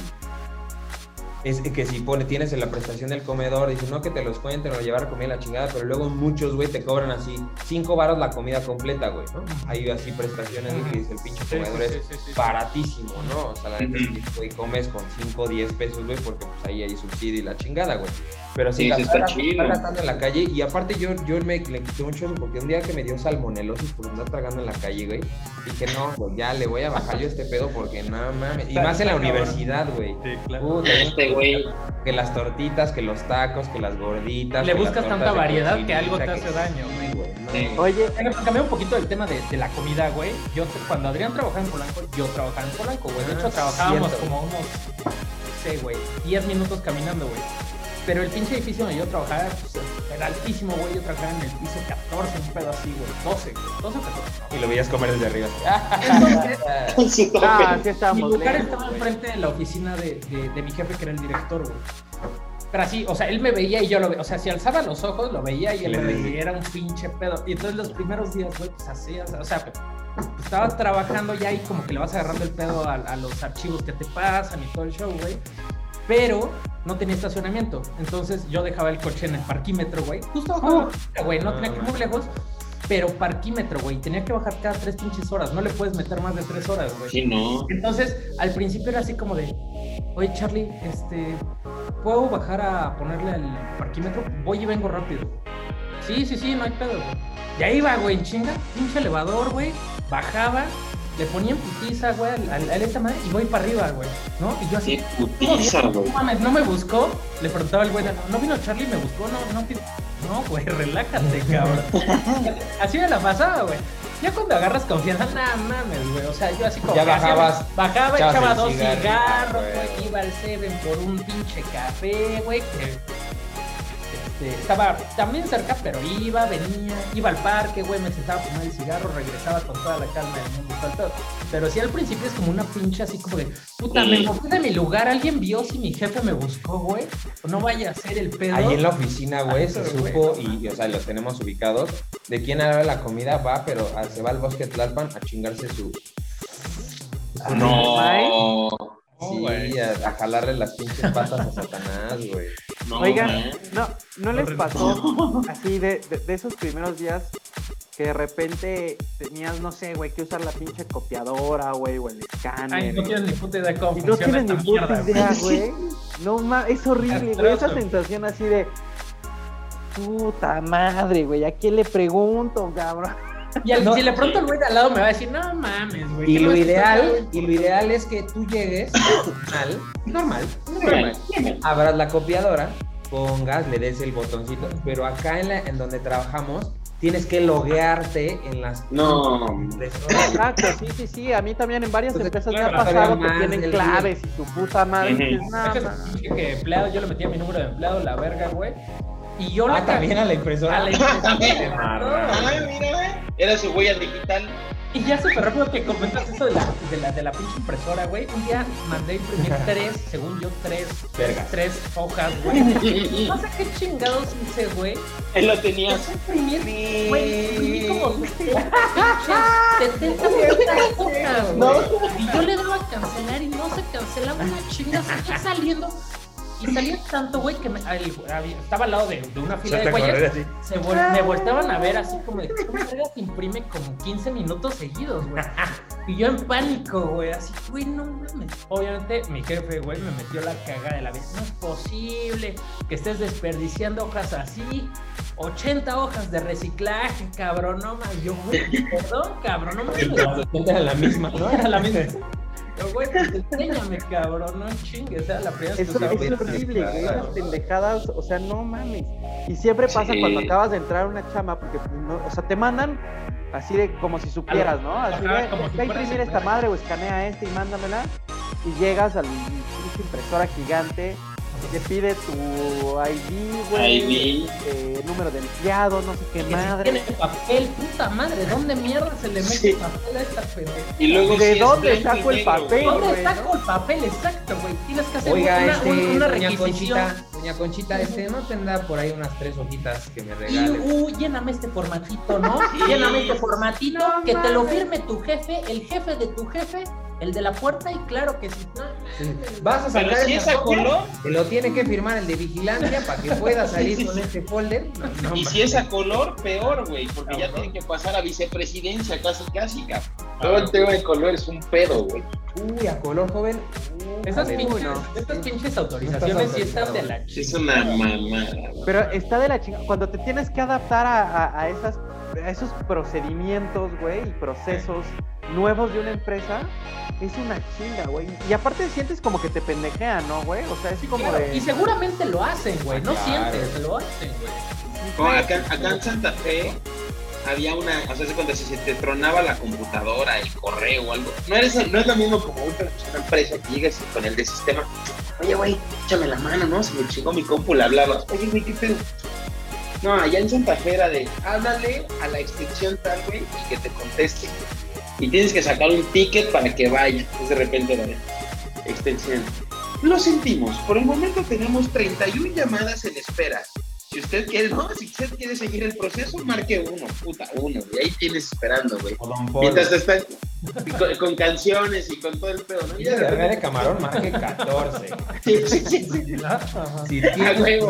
es que si pone, tienes en la prestación del comedor, dices, no que te los cuenten o llevar comida a la chingada, pero luego muchos, güey, te cobran así 5 varos la comida completa, güey, ¿no? Hay así prestaciones güey, que dice el pinche comedor es baratísimo, ¿no? O sea, la que, güey, comes con 5 o 10 pesos, güey, porque pues ahí hay subsidio y la chingada, güey. Pero sí, Sí, está chido. en la calle. Y aparte yo, yo me le quité un chozo porque un día que me dio salmonelosis por andar tragando en la calle, güey. Dije, no, güey, ya le voy a bajar yo este pedo porque no mames. Y más en la universidad, güey. Sí, claro. Puta, Este güey. Que las tortitas, que los tacos, que las gorditas. Le buscas tanta variedad que algo te que- hace daño, güey. No. Sí. Oye, para cambiar un poquito el tema de, de la comida, güey. Yo cuando Adrián trabajaba en Polanco, yo trabajaba en Polanco, güey. De Ah, hecho, trabajábamos cierto. como unos, no sé, güey, 10 minutos caminando, güey. Pero el pinche edificio donde yo trabajaba pues, era altísimo, güey. Yo trabajaba en el piso 14, un pedo así, güey. 12, güey. 12 o 14. Y lo veías comer desde arriba. Entonces, Con su ah, sí mi lugar lejos, estaba enfrente de la oficina de, de- de mi jefe, que era el director, güey. Pero así, o sea, él me veía y yo lo veía. O sea, si alzaba los ojos, lo veía y él me veía. veía. Era un pinche pedo. Y entonces los primeros días, güey, pues así, o sea, pues, estaba trabajando ya y como que le vas agarrando el pedo a, a los archivos que te pasan y todo el show, güey. Pero no tenía estacionamiento. Entonces yo dejaba el coche en el parquímetro, güey. Justo abajo oficina, güey. No tenía que ir muy lejos. Pero parquímetro, güey. Tenía que bajar cada tres pinches horas. No le puedes meter más de tres horas, güey. Sí, no. Entonces, al principio era así como de, oye Charlie, este, ¿puedo bajar a ponerle al parquímetro? Voy y vengo rápido. Sí, sí, sí, no hay pedo, güey. Y ahí va, güey, en chinga, pinche elevador, güey, bajaba, le ponía en putiza, güey, al, esta madre y voy para arriba, güey, ¿no? Y yo así, Qué putiza, güey. no mames, no me buscó. Le preguntaba al güey, no vino Charlie, me buscó, no, no, no, güey, relájate, cabrón. así me la pasaba, güey. Ya cuando agarras confianza, nada mames, güey. O sea, yo así como. Ya hacía- bajabas, Bajaba, echaba dos cigarros, güey. güey. Iba al Seven por un pinche café, güey. Que este, estaba también cerca, pero iba, venía, iba al parque, güey, me sentaba a fumar el cigarro, regresaba con toda la calma del mundo. todo. Pero sí al principio es como una pinche así como de, puta, me moví de mi lugar, alguien vio si mi jefe me buscó, güey. No vaya a ser el pedo. Ahí en la oficina, güey, se güey, supo no y, y, o sea, los tenemos ubicados. De quién hará la comida va, pero ah, se va al bosque Tlalpan a chingarse su. No. Güey. a, a jalarle las pinches patas a Satanás, güey. No, Oigan, man. no, ¿no les pasó así de, de, de esos primeros días que de repente tenías, no sé, güey, que usar la pinche copiadora, güey, o el escáner? Ay, no tienes ni puta idea cómo y no funciona tienes ni puta idea, güey. No ma, es horrible, güey. Esa sensación así de. Puta madre, güey. ¿A quién le pregunto, cabrón? Y al- No. si le pronto el güey de al lado me va a decir, no mames, güey. Y ¿qué lo no ideal, y lo ideal es que tú llegues normal, normal, normal. Abras la copiadora, pongas, le des el botoncito, pero acá en, la, en donde trabajamos tienes que loguearte en las No. Exacto, sí, sí, sí. A mí también en varias Entonces, empresas claro, me ha pasado que tienen claves y su puta madre. Ujú. y dices, "No, Deja ma". ese pinche que empleado, yo le metía mi número de empleado, la verga, güey. Y yo Ah, la también a la impresora. a la impresora. Ay, mira, era su huella digital. Y ya súper rápido que comentas eso de la, de la, de la pinche impresora, güey. Un día mandé imprimir tres, según yo, tres, Vergas. tres hojas, güey. No sé qué chingados hice, güey. Él lo tenía. Imprimir, güey, imprimí como pinches 70 hojas, güey. Y yo le daba a cancelar y no se cancelaba una chinga, seguía saliendo. Y salía tanto, güey, que me- estaba al lado de, de una fila de güeyes. Se vol- me volteaban a ver así como de ¿cómo verga te imprime como 15 minutos seguidos, güey? Y yo en pánico, güey, así, güey, no mames. Obviamente mi jefe, güey, me metió la cagada de la vida. No es posible que estés desperdiciando hojas así. 80 hojas de reciclaje, cabrón, no mames. Yo, güey, perdón, cabrón, no mames. Era la misma, ¿no? Era la misma. Yo, güey, pues enséñame, cabrón, no chingues, era la primera Eso que es usaba horrible, güey. Esas pendejadas, o sea, no mames. Y siempre pasa Sí. cuando acabas de entrar a una chama, porque, pues, no, o sea, te mandan así de como si supieras, ¿no? Así Ajá, de, como ve a imprimir esta madre o escanea esta y mándamela. Y llegas al pinche impresora gigante, te pide tu ID, güey, ID. eh, número de empleado, no sé qué Que si madre. tiene papel, puta madre, ¿dónde mierda se le mete Sí. papel a esta pendeja? Y luego ¿De dónde saco el negro, papel? ¿Dónde saco ¿no? el papel? Exacto, güey. Tienes que hacer Oiga, una, este, un- una doña requisición. Conchita, doña Conchita, este, ¿no tendrá por ahí unas tres hojitas que me Y, regale? uh, lléname este formatito, ¿no? Sí. Lléname este formatito, No que te lo firme tu jefe, el jefe de tu jefe, el de la puerta, y claro que sí. No, Sí. Vas a sacar si esa es a copia, color, Te lo tiene que firmar el de vigilancia para que pueda salir con este folder. No, no, y si es a color, peor, güey, porque ya tiene que pasar a vicepresidencia casi, casi, cabrón. Todo el tema de color es un pedo, güey. Uy, a color joven. Esas pinches, estas pinches autorizaciones sí están de la Es una mamada. güey. Pero está de la chingada. Cuando te tienes que adaptar a, a- a esas, a esos procedimientos, güey, y procesos nuevos de una empresa, es una chinga, güey. Y aparte sientes como que te pendejean, ¿no, güey? O sea, es como Claro, de. Y seguramente lo hacen, güey. No Claro. sientes, lo hacen, güey. Como acá, acá en Santa Fe había una, o sea, cuando se te tronaba la computadora, el correo o algo, no, eres, no es lo mismo como una, una empresa que llegas y con el de sistema, oye, güey, échame la mano, ¿no? Se me chingó mi compu, le hablabas, oye, güey, ¿qué pedo? No, allá en Santa Fe era de, háblale a la extensión tal, güey, y que te conteste. Y tienes que sacar un ticket para que vaya. Entonces de repente era de, extensión. Lo sentimos, por el momento tenemos 31 llamadas en espera. Si usted quiere, no, si usted quiere seguir el proceso, marque uno, puta, uno, y ahí tienes esperando, güey. Mientras te están con, con canciones y con todo el pedo, ¿no? Y de de verga de repente- camarón marque 14. Sí, sí, sí, sí. Si Ah, tienes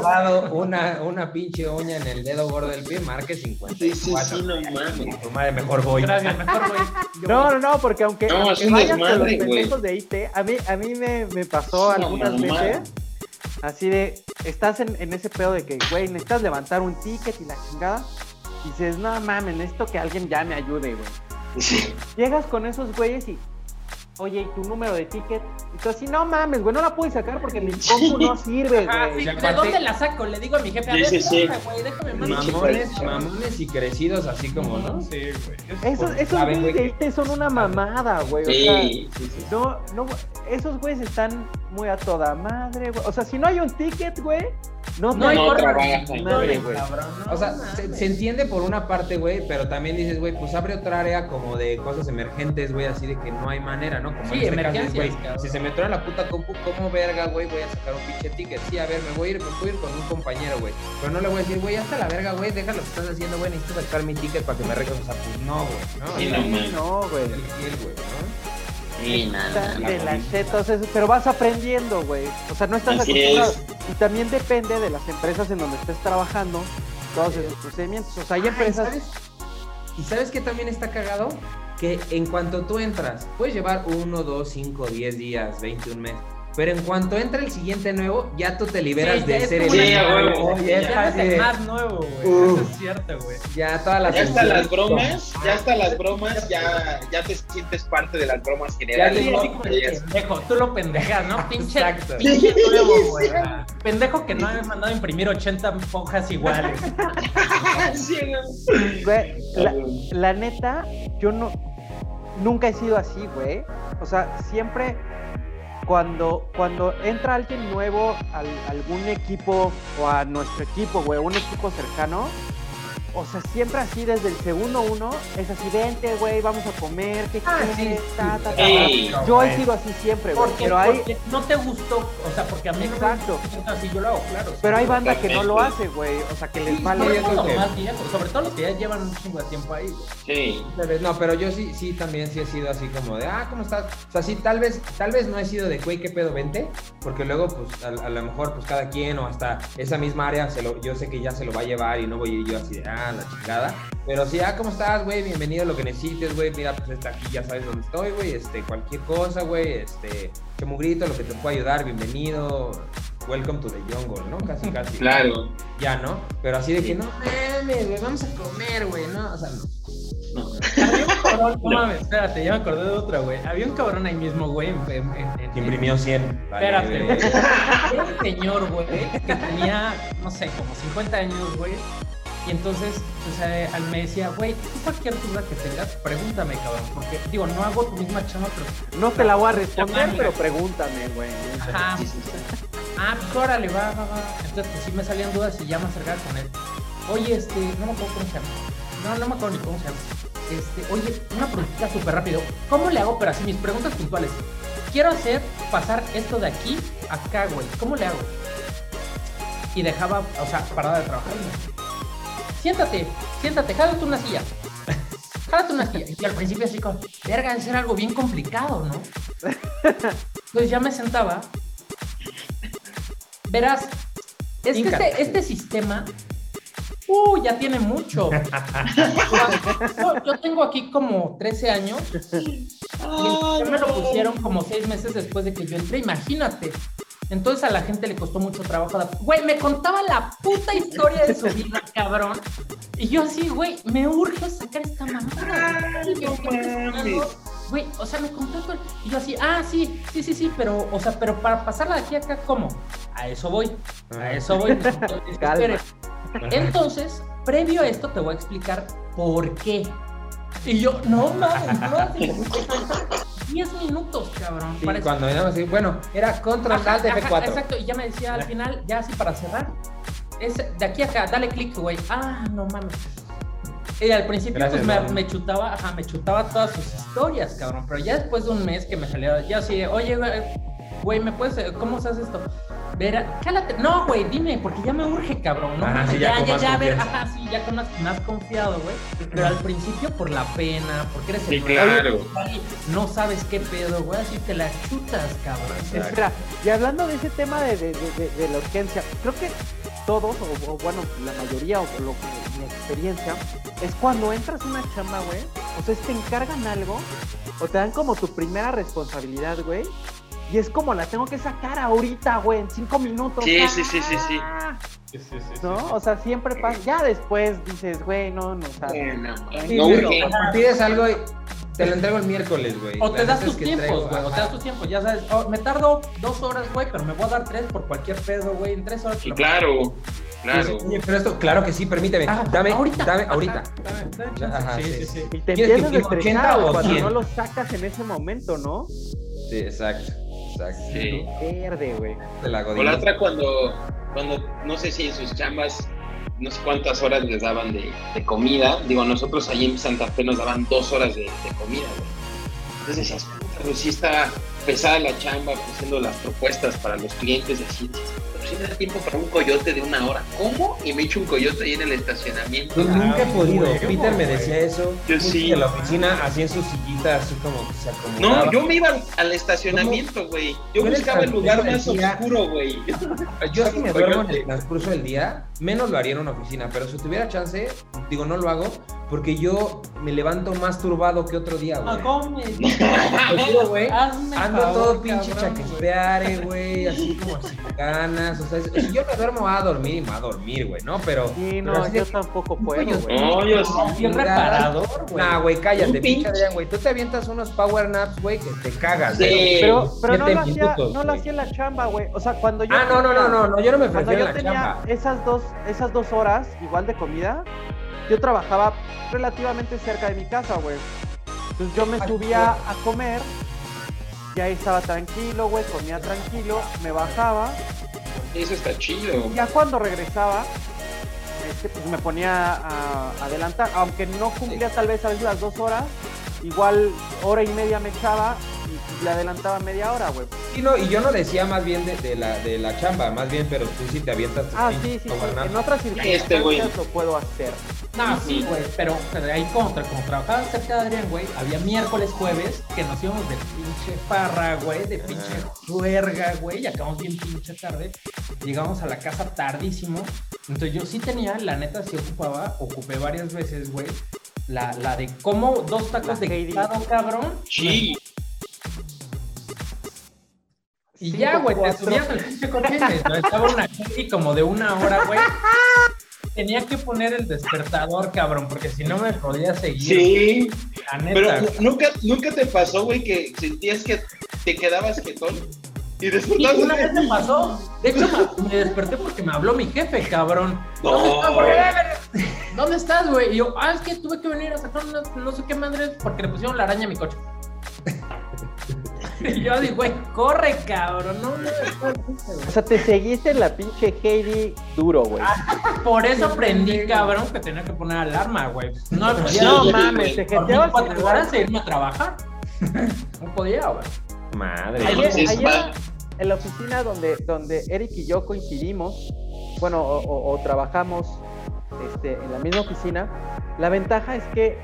una, una pinche uña en el dedo gordo del pie, marque 54. Sí, sí, sí, no mames. Tu madre, mejor voy. Gracias, mejor. Yo No, voy. no, no, porque aunque, No, aunque un vayas con los pendejos de IT, a mí, a mí me, me pasó una algunas veces así de, estás en, en ese pedo de que, güey, necesitas levantar un ticket y la chingada, y dices, no mames, necesito que alguien ya me ayude, güey. Sí. Llegas con esos güeyes y, oye, ¿y tu número de ticket? Y tú así, no mames, güey, no la puedes sacar porque mi compu no sirve, Ajá, güey. sí, ¿De aparte- dónde la saco? Le digo a mi jefe, a Sí, ver, sí, sí. déjame, güey, déjame mandar. Mamones, mamones y crecidos así como, ¿no? Sí, güey. Esos, esos Saben, güeyes IT son una mamada, güey. O sea, Sí, sí, sí. no, no, esos güeyes están muy a toda madre, güey. O sea, si no hay un ticket, güey, no, No hay No forma. trabajan. Madre, güey. O sea, se, se entiende por una parte, güey, pero también dices, güey, pues abre otra área como de cosas emergentes, güey, así de que no hay manera, ¿no? Como Sí, en este güey, si se me truena la puta compu, ¿cómo verga, güey, voy a sacar un pinche ticket? Sí, a ver, me voy a ir, me voy a ir con un compañero, güey, pero no le voy a decir, güey, hasta la verga, güey, deja lo que estás haciendo, güey, necesito sacar mi ticket para que me arregles, o sea, pues no, güey, ¿no? Sí, O sea, no, man. No, güey. el fiel, güey, ¿no? Sí, nada, de la cheta, o sea, pero vas aprendiendo, güey. O sea, no estás Así acostumbrado. es. Y también depende de las empresas en donde estés trabajando, todos esos procedimientos. O sea, hay Ah, ¿y empresas. sabes- ¿Y sabes qué también está cagado? Que en cuanto tú entras, puedes llevar 1, 2, 5, 10 días, 21 meses. Pero en cuanto entra el siguiente nuevo, ya tú te liberas Sí, de ya ser el Sí, nuevo, ya Ya es el más nuevo, güey. Eso es cierto, güey. Ya todas las Ya hasta las bromas, ya hasta las bromas, ya, ya te sientes parte de las bromas Ya generales. El pendejo, tú lo pendejas, ¿no? Pinche, Exacto. pinche nuevo, güey. Pendejo que no me mandado a imprimir 80 hojas iguales. Sí, no. Güey, la, la neta, yo no. Nunca he sido así, güey. O sea, siempre. Cuando, cuando entra alguien nuevo al algún equipo o a nuestro equipo, güey, un equipo cercano, o sea, siempre así desde el segundo uno, es así, vente, güey, vamos a comer, ¿qué Ah, quieres? sí, Ta, ta, ta. Yo he sido así siempre, güey. Porque, Pero hay, porque no te gustó, o sea, porque a mí Exacto. no me gusta así, yo lo hago, claro. sí. pero hay banda que no lo hace, güey. O sea, que les Sí, vale. sobre todo los que- más viejos, sobre todo los que ya llevan un chingo de tiempo ahí, güey. Sí. No, pero yo sí, sí, también sí he sido así como de, ah, ¿cómo estás? O sea, sí, tal vez, tal vez no he sido de, güey, ¿qué pedo, vente? Porque luego, pues, a, a lo mejor, pues, cada quien o hasta esa misma área, se lo, yo sé que ya se lo va a llevar y no voy a ir yo así de, ah, la chingada. Pero sí, ah, ¿cómo estás, güey? Bienvenido, lo que necesites, güey. Mira, pues, está aquí, ya sabes dónde estoy, güey. Este, cualquier cosa, güey. Este, chamugrito, lo que te pueda ayudar, bienvenido. Welcome to the jungle, ¿no? Casi, casi. Claro. Ya, ¿no? Pero así de Sí. que, no mames, güey, vamos a comer, güey, ¿no? O sea, no. No. Había un cabrón, no mames, espérate, ya me acordé de otra, güey. Había un cabrón ahí mismo, güey, en, en, en- en- Que imprimió 100. Vale, Espérate, güey. güey. Era un señor, güey, que tenía, no sé, como 50 años, güey. Y entonces, o sea, él me decía, güey, tú cualquier duda que tengas, pregúntame, cabrón. Porque, digo, no hago tu misma chama, pero. No te la voy a responder, pero pregúntame, güey. Ajá. Sí, sí, sí. Ah, pues órale, va, va, va. Entonces, pues sí me salían dudas y ya me acercaba con él. Oye, este, no me acuerdo cómo se llama. No, no me acuerdo ni cómo se llama. Este, oye, una preguntita súper rápido. ¿Cómo le hago? Pero así, mis preguntas puntuales. Quiero hacer pasar esto de aquí a acá, güey. ¿Cómo le hago? Y dejaba, o sea, parada de trabajar. y me decía, Siéntate, siéntate, jálate una silla. Jálate una silla. Y al principio así como, verga, ser algo bien complicado, ¿no? Entonces ya me sentaba. Verás, es que este, este sistema, uh, ya tiene mucho. yo, yo tengo aquí como 13 años Y me lo pusieron como seis meses después de que yo entré, imagínate. Entonces a la gente le costó mucho trabajo. Güey, me contaba la puta historia de su vida, cabrón. Y yo así, güey, me urge sacar esta mamada. Güey, o sea, me contó todo. Y yo así, ah, sí, sí, sí, sí, pero, o sea, pero para pasarla de aquí a acá, ¿cómo? A eso voy, a ah. eso voy. Entonces, previo a esto, te voy a explicar por qué. Y yo, no mames, no, 10 minutos, cabrón. Sí, cuando era así, bueno, era contra ajá, de F4. exacto, y ya me decía al final, ya así para cerrar, es de aquí a acá, dale clic, güey. Ah, no mames. Y al principio pues me, me, chutaba, ajá, me chutaba todas sus historias, cabrón. Pero ya después de un mes que me salió, ya así, oye, güey, ¿me puedes, cómo se hace esto? Vera, cálate. No, güey, dime, porque ya me urge, cabrón. No, ya, ya, ya, ya, a ver, ajá, sí, ya con más, más confiado, güey. Pero al principio por la pena, porque eres el claro. no sabes qué pedo, güey, así te la chutas, cabrón. Espera, y hablando de ese tema de, de, de, de la urgencia, creo que todos, o, bueno, la mayoría, o lo que mi experiencia, es cuando entras a una chamba, güey, o sea, te encargan algo, o te dan como tu primera responsabilidad, güey, y es como la tengo que sacar ahorita, güey, en cinco minutos. Sí, sí, sí, sí, sí. Sí, sí, sí, ¿No? O sea, siempre pasa. Ya después dices, güey, no, no, o sea, no, no, pides algo y te lo entrego el miércoles, güey. O te das tus tiempos, güey. O te das tus tiempos, ya sabes. Oh, me tardo dos horas, güey, pero me voy a dar tres por cualquier pedo, güey. En tres horas. Sí, claro. Claro. pero esto, claro que sí, permíteme. Ah, dame, ahorita. Dame, ahorita. Ajá, sí, sí, sí. Y te empiezas a estresar cuando no lo sacas en ese momento, ¿no? Sí, exacto. Exacto. Sí. Verde, güey. O la otra cuando, cuando, no sé si en sus chambas no sé cuántas horas les daban de, de, comida. Digo, nosotros allí en Santa Fe nos daban dos horas de, de comida, güey. Entonces decías, puta, pues sí está pesada la chamba, haciendo las propuestas para los clientes, así, si me da tiempo para un coyote de una hora. ¿Cómo? Y me echo un coyote ahí en el estacionamiento. Yo nunca he podido. Peter me decía eso. Yo sí. En la oficina hacía en su sillita así como que se acomodaba. No, yo me iba al estacionamiento, güey. Yo buscaba el lugar más oscuro, güey. Yo si me duermo en el transcurso del día, menos lo haría en una oficina. Pero si tuviera chance, digo, no lo hago, porque yo me levanto más turbado que otro día, güey. güey. Ando todo pinche chaquespeare, güey, así como sin ganas. O sea, si yo me duermo a dormir, me va a dormir, güey, ¿no? Pero. Sí, no, yo tampoco puedo, güey. No, yo sí. reparador, güey. Nah, güey, cállate, pinche güey. Tú te avientas unos power naps, güey, que te cagas. Sí. Pero, pero no, lo hacía, no lo hacía en la chamba, güey. O sea, cuando yo. Ah, no, no, no, no, no, yo no me Cuando yo tenía esas dos, esas dos horas, igual de comida, yo trabajaba relativamente cerca de mi casa, güey. Entonces yo me subía a comer, y ahí estaba tranquilo, güey, comía tranquilo, me bajaba. Eso está chido. Y ya cuando regresaba, este, pues me ponía a adelantar, aunque no cumplía tal vez a veces las dos horas, igual hora y media me echaba y le adelantaba media hora, güey. Sí, no, y yo no decía más bien de, de, la, de la chamba, más bien, pero tú sí te avientas. Ah, sí, sí, sí. En otras circunstancias este, lo puedo hacer. No, sí, güey, pero, ahí como, como trabajaba cerca de Adrián, güey, había miércoles, jueves que nos íbamos de pinche parra, güey, de pinche juerga, güey, y acabamos bien pinche tarde. Llegamos a la casa tardísimo. Entonces yo sí tenía, la neta sí ocupaba, ocupé varias veces, güey, la, la de cómo dos tacos de guisado, cabrón. Sí. Y ya, güey, te subías al pinche coche. Estaba una Heidi como de una hora, güey. Tenía que poner el despertador, cabrón, porque si no me podía seguir. Sí. La neta, Pero nunca, nunca te pasó, güey, que sentías que te quedabas quietón. Y después sí, una vez me pasó. De hecho, me, desperté porque me habló mi jefe, cabrón. No. ¿Dónde estás, güey? Y yo, ah, es que tuve que venir a sacar no, no sé qué madres porque le pusieron la araña a mi coche. y yo digo, güey, corre, cabrón. No, no, o sea, te seguiste en la pinche Heidi duro, güey. Por eso aprendí, cabrón, que tenía que poner alarma, güey. No, no mames, te jeteabas cuatro horas e irme a trabajar. no podía, güey. Madre. Ayer, en la oficina donde, donde Eric y yo coincidimos, bueno, o, o trabajamos este, en la misma oficina, la ventaja es que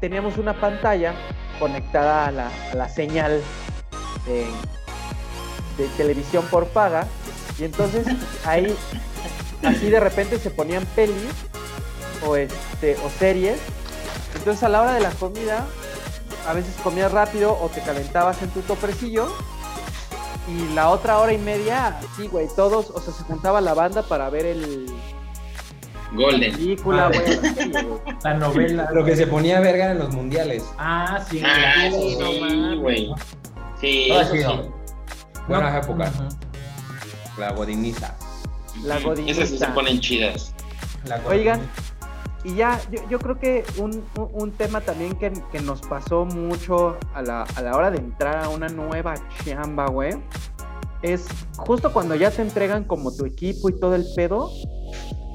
teníamos una pantalla conectada a la, a la señal de, de, televisión por paga y entonces ahí así de repente se ponían pelis o este o series entonces a la hora de la comida a veces comías rápido o te calentabas en tu toprecillo. Y la otra hora y media, sí, güey, todos, o sea, se juntaba la banda para ver el la Golden. película, Ah. güey. la. La novela. Lo que se ponía verga en los mundiales. Ah, sí. Ah, no. Sí, Todo eso sí. Buenas No, épocas. ujú. La godiniza. La godiniza. Esas sí se ponen chidas. La Oigan, y ya, yo, yo creo que un, un- un tema también que, que nos pasó mucho a la, a la hora de entrar a una nueva chamba, güey, es justo cuando ya te entregan como tu equipo y todo el pedo,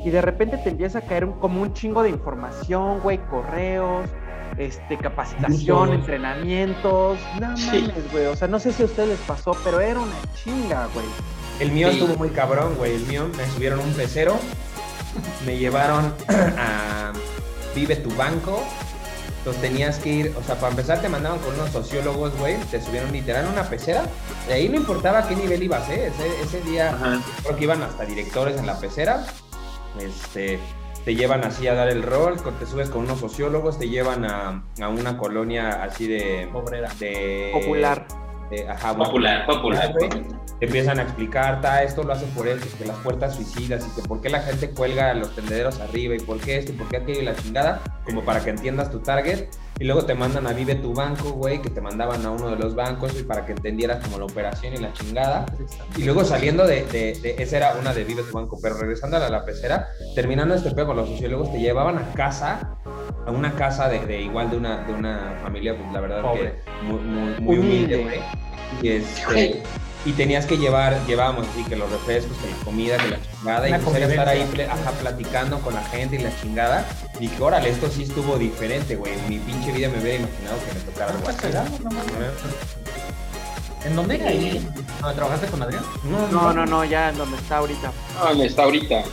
y de repente te empieza a caer un- como un chingo de información, güey, correos, este, capacitación, entrenamientos, no Sí. mames, güey, o sea, no sé si a ustedes les pasó, pero era una chinga, güey. El mío Sí. estuvo muy cabrón, güey. El mío me subieron un pecero, me llevaron a Vive tu banco. Entonces tenías que ir, o sea, para empezar te mandaban con unos sociólogos, güey, te subieron literal a una pecera. De ahí no importaba qué nivel ibas, ¿eh? Ese, ese día Ajá. creo que iban hasta directores en la pecera. Este, te llevan así a dar el rol, te subes con unos sociólogos, te llevan a, a una colonia así de... Obrera. de Popular. de- ajá, bueno, Popular, popular. güey. te empiezan a explicar, ta, esto lo hacen por él, que las puertas suicidas y que por qué la gente cuelga los tendederos arriba y por qué esto y por qué aquello y la chingada, como para que entiendas tu target. Y luego te mandan a Vive tu banco, güey, que te mandaban a uno de los bancos y para que entendieras como la operación y la chingada. Y luego saliendo de, de, de- esa era una de Vive tu banco, pero regresando a la, la pecera, terminando este pedo con los sociólogos, te llevaban a casa, a una casa de, de igual de una, de una familia, pues la verdad Pobre. que muy, muy, muy Humilde. humilde, güey. Y, este, y tenías que llevar, llevábamos así que los refrescos, que la comida, que la chingada, y pues era estar ahí ajá, platicando con la gente y la chingada. Y dije, órale, esto sí estuvo diferente, güey. En mi pinche vida me hubiera imaginado que me tocara algo así. No. ¿En dónde era ahí? ¿Dónde trabajaste con Adrián? No, no, no, ya en donde está ahorita. Ah, me está ahorita.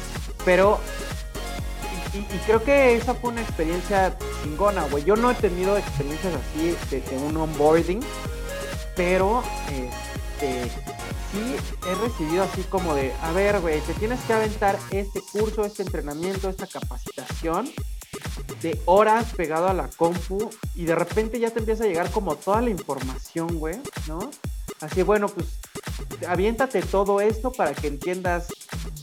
Pero, y, y creo que esa fue una experiencia chingona, güey. Yo no he tenido experiencias así de, de un onboarding, pero este, sí he recibido así como de, a ver, güey, te tienes que aventar este curso, este entrenamiento, esta capacitación de horas pegado a la compu y de repente ya te empieza a llegar como toda la información, güey, ¿no? Así, bueno, pues aviéntate todo esto para que entiendas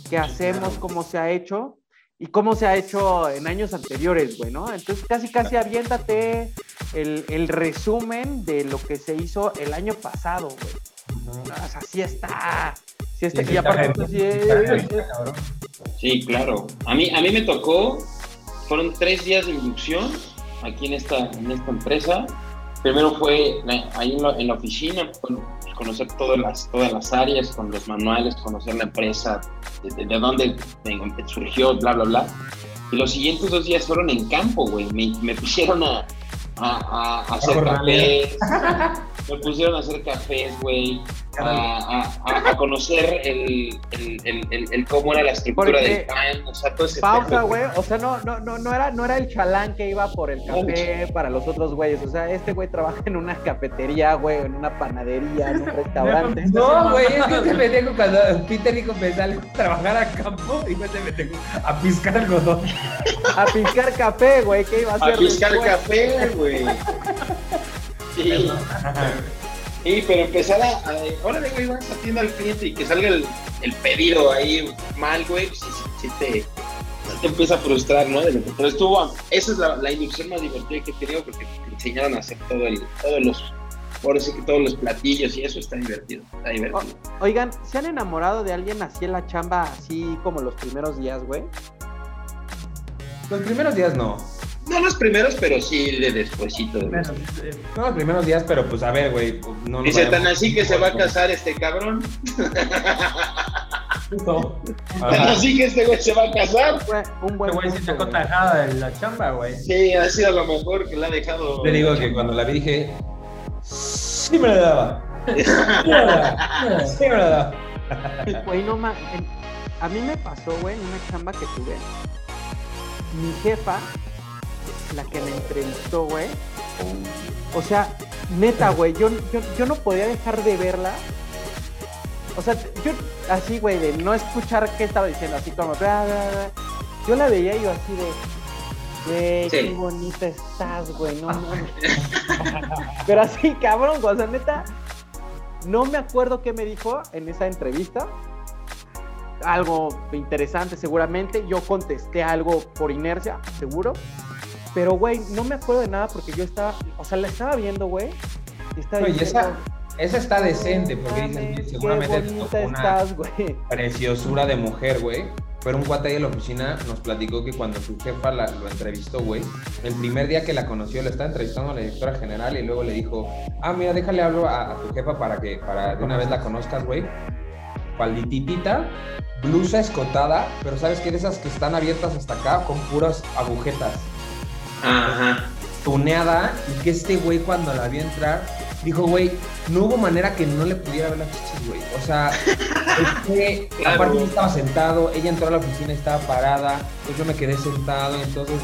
qué hacemos, cómo se ha hecho y cómo se ha hecho en años anteriores, güey, ¿no? Entonces casi casi aviéntate el, el resumen de lo que se hizo el año pasado, güey. O sea, sí está. Sí está. Sí, sí y aparte, sí, Está es- heavy, es- cabrón. Sí, claro. A mí, a mí me tocó, fueron tres días de inducción aquí en esta, en esta empresa. Primero fue ahí en la, en la oficina, bueno, conocer todas las, todas las áreas, con los manuales, conocer la empresa, de, de- de dónde surgió, bla, bla, bla. Y los siguientes dos días fueron en campo, güey. Me, me pusieron a, a, a hacer cafés. Me pusieron a hacer cafés, güey. A, a- a- a conocer el, el, el, el- el cómo era la estructura Porque- del pan, o sea, todo ese Pausa, güey. O sea, no, no, no, no era, no era el chalán que iba por el café para los otros güeyes. O sea, este güey trabaja en una cafetería, güey, en una panadería, en un restaurante. No, güey, es que este pendejo cuando Peter dijo me sale a trabajar a campo y este pendejo a piscar algodón. A piscar café, güey. ¿Qué iba a hacer? A piscar después? café, güey. Sí. Sí, pero empezar a, a órale, güey, vas atienda al cliente y que salga el, el pedido ahí mal, güey, sí, sí, sí te, sí te empieza a frustrar, ¿no? Pero estuvo, esa es la, la inducción más divertida que he tenido porque te enseñaron a hacer todo el, todos los, sí que todos los platillos y eso está divertido, está divertido. Oigan, ¿se han enamorado de alguien así en la chamba, así como los primeros días, güey? Los primeros días no. No los primeros, pero sí de despuesito. de Bueno, No los primeros días, pero pues a ver, güey. No nos Dice, tan así que se va a casar este cabrón. Tan Ajá. así que este güey se va a casar. Un buen Este güey se sacó tajada de la chamba, güey. Sí, ha sido lo mejor que le ha dejado. Te digo que cuando la vi dije, sí me la daba. Sí me la daba. Sí me la daba. Güey, no en- A mí me pasó, güey, en una chamba que tuve. Mi jefa, la que me entrevistó, güey. O sea, neta, güey, yo, yo, yo no podía dejar de verla. O sea, yo así, güey, de no escuchar qué estaba diciendo, así como. bla, bla, bla. Yo la veía y yo así de. Güey, Sí. qué bonita estás, güey. No mames. Pero así, cabrón, güey. O sea, neta, no me acuerdo qué me dijo en esa entrevista. Algo interesante, seguramente. Yo contesté algo por inercia, seguro. Pero, güey, no me acuerdo de nada porque yo estaba, o sea, la estaba viendo, güey. Y estaba No, y esa, esa está decente, porque "No mames, dices, seguramente qué te bonita una estás, güey. preciosura de mujer, güey. Pero un cuate ahí en la oficina nos platicó que cuando su jefa la- lo entrevistó, güey, el primer día que la conoció, le estaba entrevistando a la directora general y luego le dijo, ah, mira, déjale hablo a, a tu jefa para que para de una vez la conozcas, güey. Palititita, blusa escotada, pero ¿sabes qué? De esas que están abiertas hasta acá con puras agujetas. Ajá. tuneada y que este güey cuando la vio entrar dijo, güey, no hubo manera que no le pudiera ver las chichis, güey. O sea, es que Claro. aparte yo estaba sentado, ella entró a la oficina, estaba parada, pues yo me quedé sentado y entonces,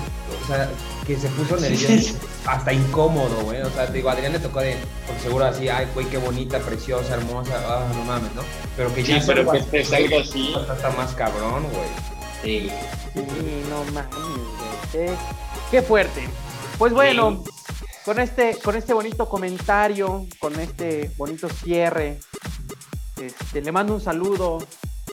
o sea, que se puso nervioso, hasta incómodo, güey. O sea, te digo, a Adrián le tocó de, por seguro así, ay, güey, qué bonita, preciosa, hermosa, ah, no mames, ¿no? Pero que Sí, ya pero que así, te salga así. o sea, está más cabrón, güey. Sí. Sí, no mames, güey. Qué, fuerte. Pues bueno, con este, con este bonito comentario, con este bonito cierre, este, le mando un saludo.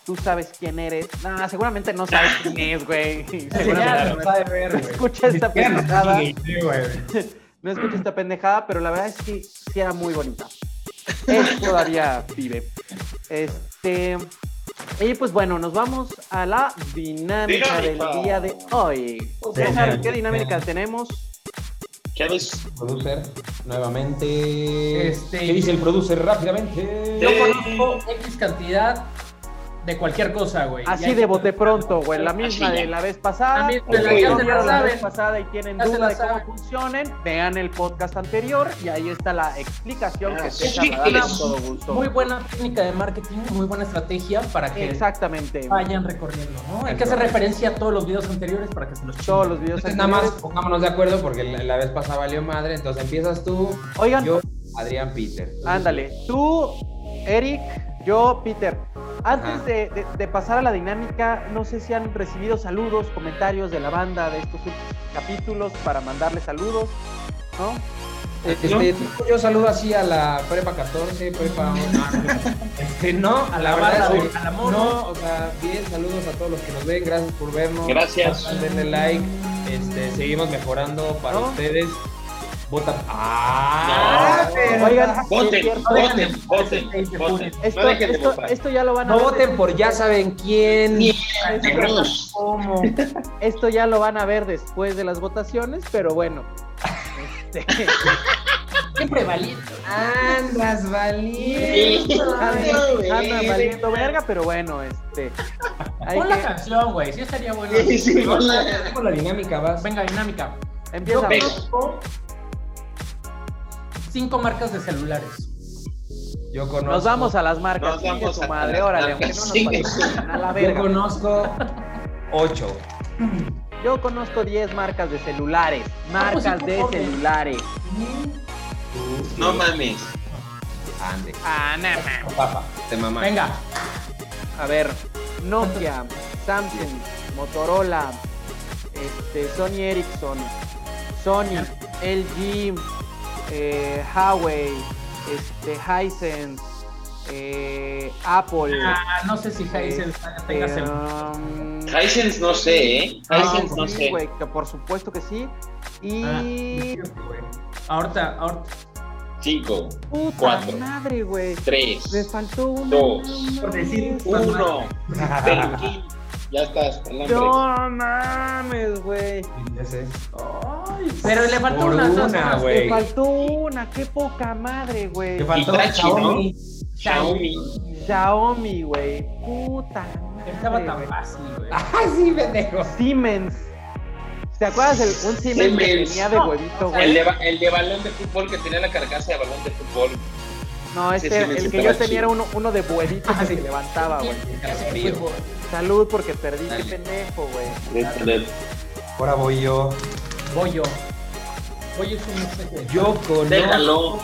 Tú sabes quién eres. Nah, seguramente no sabes quién es, güey. Seguramente no, sabe ver, no escucha esta pendejada. güey. No escucha esta pendejada, pero la verdad es que sí era muy bonita. Es todavía vive. Este. Y pues bueno, nos vamos a la dinámica del día de hoy. César, ¿qué dinámica tenemos? ¿Qué ves? Producer, nuevamente. Este- ¿Qué dice el producer rápidamente? Yo conozco X cantidad de cualquier cosa, güey. Así de bote pronto, güey. La misma de la vez pasada. La misma de la que se vez pasada y tienen se duda de cómo saben. funcionen, vean el podcast anterior y ahí está la explicación que Ah, César sí, que todo gusto. Muy buena técnica de marketing, muy buena estrategia para que Exactamente. vayan recorriendo, ¿no? Hay Es que hacer referencia a todos los videos anteriores para que se los Todos chinguen. los videos Entonces nada más anteriores. pongámonos de acuerdo porque la, la vez pasada valió madre, entonces empiezas tú, Oigan, yo, Adrián Peter. Entonces, Ándale, tú, Eric, yo, Peter. Antes de, de- de pasar a la dinámica, no sé si han recibido saludos, comentarios de la banda de estos últimos capítulos para mandarles saludos, ¿no? Este, yo saludo así a la prepa 14, prepa... este, no, A la verdad, es no, o sea, bien, saludos a todos los que nos ven, gracias por vernos. Gracias. Denle like, este, seguimos mejorando para ¿No? ustedes. Vota. ¡Ah! No. pero- Oigan, Voten, cierto, voten, voten, Este, voten. esto, No dejen de esto, votar. esto ya lo van a No ver voten por ya saben quién. ¿Cómo? Esto ya lo van a ver después de las votaciones, pero bueno. Este, Siempre valiente. Andas valiendo. anda, anda valiendo verga, pero bueno, este. hay Pon la canción, güey. Sí estaría bueno. Sí, sí, ponla. ¿Cómo la dinámica vas? Venga, dinámica. empieza. Yo cinco marcas de celulares. Yo conozco. Nos vamos a las marcas. Nos Sigue vamos a madre, las órale, marcas, aunque no nos a la Yo verga. conozco ocho. Yo conozco 10 marcas de celulares. Ah, pues Marcas por de celulares. No mames. Ande. Ah, no. Papá, te mamá. Venga. A ver, Nokia, Samsung, Motorola, este, Sony Ericsson, Sony, LG, eh, Huawei, este, Hisense, eh, Apple. Ah, no sé si Hisense tenga eh, um, Hisense no sé, ¿eh? ah, Hisense no sí, sé. güey, que por supuesto que sí. Y Ah, cierto. Ahorita, ahorita. Cinco, puta cuatro, madre, güey. Me tres, faltó uno. dos, Por decir uno. Peluquín. Ya estás, el hambre. No mames, güey. Ya sé. Ay, pero le faltó Por una. una, güey. Me faltó una, qué poca madre, güey. Te faltó Hitachi, ¿no? Xiaomi. Xiaomi. Xiaomi, güey. Puta madre. Estaba tan fácil, güey. Ah, sí, pendejo. Siemens. ¿Te acuerdas del un Siemens que tenía de No, huevito, El güey? de, el de balón de fútbol que tenía la carcasa de balón de fútbol. No, ese este, Siemens el que yo tenía era uno, uno de huevito Ah, que sí. se levantaba, güey. Salud porque perdí, qué Dale. pendejo, güey. Ahora voy yo. Voy yo. Voy es un especie de- Yo conozco. Déjalo.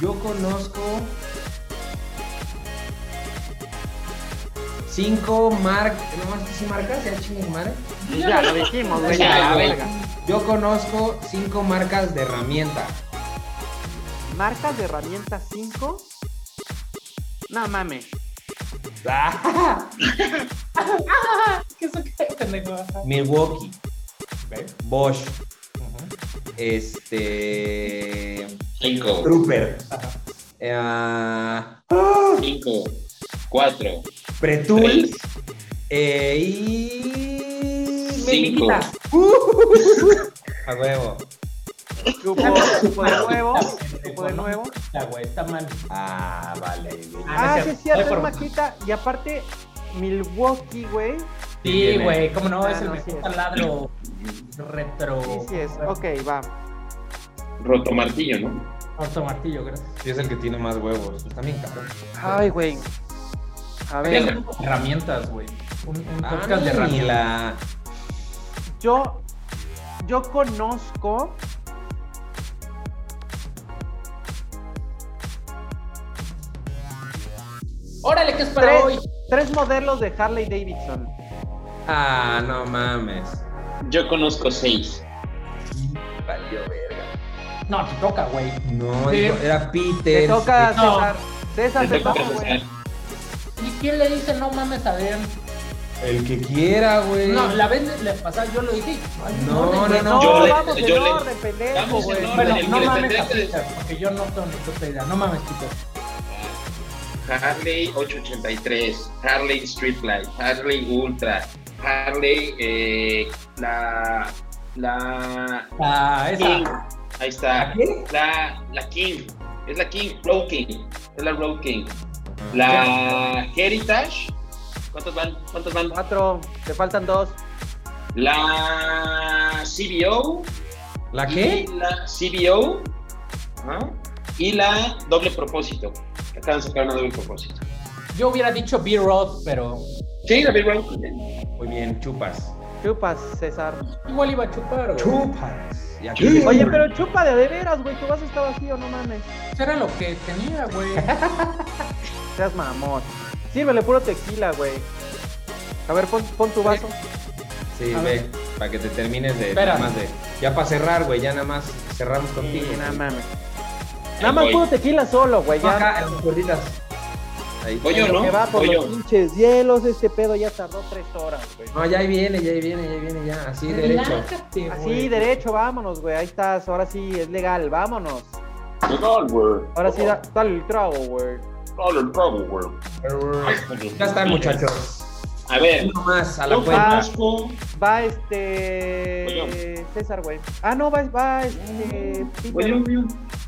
Yo conozco cinco mar... ¿No más que sí marcas? ¿Ya chingues madre? Pues ya lo dijimos, güey, Ya, verga. Yo conozco cinco marcas de herramienta. Marcas de herramientas 5. No mames. ¿Qué eso qué, pendejo? Milwaukee. Bosch, este... Cinco, Trooper, eh, cinco, cuatro, Pretul eh, y... Cinco. Mequita. A huevo. Cupo, cupo de nuevo. Cupo de nuevo. Ya, güey, está mal. Ah, vale. Ah, Ah, sí, es cierto. es maquita. Y aparte, Milwaukee, güey. Sí, güey, cómo no, Ah, es el no, mejor sí es. taladro retro. Sí, sí es. Ok, va. roto martillo, ¿no? Orto martillo, gracias. Sí, es el que tiene más huevos. Está bien caro. Ay, güey. A ver, herramientas, güey. Un, un Ah, podcast de ni herramientas. la... yo. Yo conozco. Órale, ¿qué es para Tres, hoy? tres modelos de Harley Davidson. Ah, no mames. Yo conozco seis. Valió verga. No, te toca, güey. No, Sí. era Peter. Te toca no. César. César, Te te toca güey. ¿Y quién le dice no mames a ver? El que quiera, güey. No, la vez le pasada yo lo dije. Ay, No, no, güey. no. Yo No, le- vamos yo en le- orden, pendejo, vamos en güey. Bueno, no mames a Peter, porque yo no tengo ni puta idea. No mames, Peter. Harley 883, Harley Streetlight, Harley Ultra, Harley, eh, la, la Ah, King, esa. ahí está, la, la King, es la King, Road King, es la Road King, la Heritage, ¿cuántos van? ¿Cuántos van? Cuatro, te faltan dos. La CBO, ¿La qué? la CBO, ajá, y la doble propósito, acaban de sacar una doble propósito. Yo hubiera dicho B-Rod, pero Sí, la Big Road. Muy bien, chupas. Chupas, César. igual iba a chupar, güey. Chupas. Y aquí Oye, pero chupa de de veras, güey. Tu vaso está vacío, no mames. Eso era lo que tenía, güey. Seas mamón. Sírvele puro tequila, güey. A ver, pon, pon tu vaso. Sí, A ve, para que te termines de Espera. nada más de. Ya para cerrar, güey, ya nada más cerramos contigo. Sí, nada mames. Nada más puro tequila solo, güey. Ya. Acá, en las gorditas. Ahí. Voy yo, En lo ¿no? que va por los pinches hielos, este pedo ya tardó tres horas, güey. No, ya ahí viene, ya ahí viene, ya ahí viene, ya. Así, derecho. Relájate, Así, güey. derecho, vámonos, güey. Ahí estás, ahora sí, es legal, vámonos. Legal, güey. Ahora sí, da- dale el trago, güey. Dale el trago, güey. Ya están, muchachos. A ver, Uno más a la yo cuenta. conozco. Va este. César, güey. Ah, no, va, va este.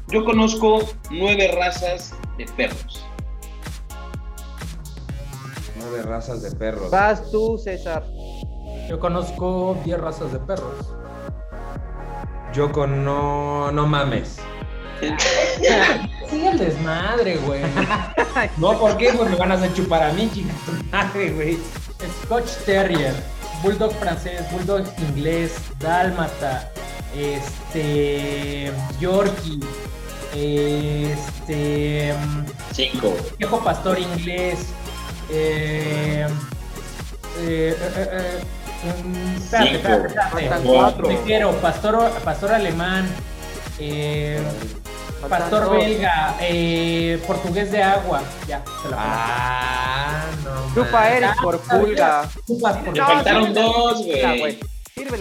Yo, conozco nueve razas de perros. Nueve razas de perros. Vas tú, César. Yo conozco 10 razas de perros. Yo con no, no mames. Sigue el desmadre, güey. No, ¿por qué? Pues me van a hacer chupar a mí, chica. tu Madre, güey. Scotch Terrier, Bulldog francés, Bulldog inglés, Dálmata, este. Yorkie, este. Cinco. Viejo pastor inglés, eh, eh, eh, eh, eh, mm, espérate, Cinco. espérate, espérate. Pastor, pastor alemán, eh, pastor dos. belga, eh, portugués de agua. Ya, se la Ah, no. Chupa mames. Eric por pulga. Chupas por- Te No, faltaron dos, güey.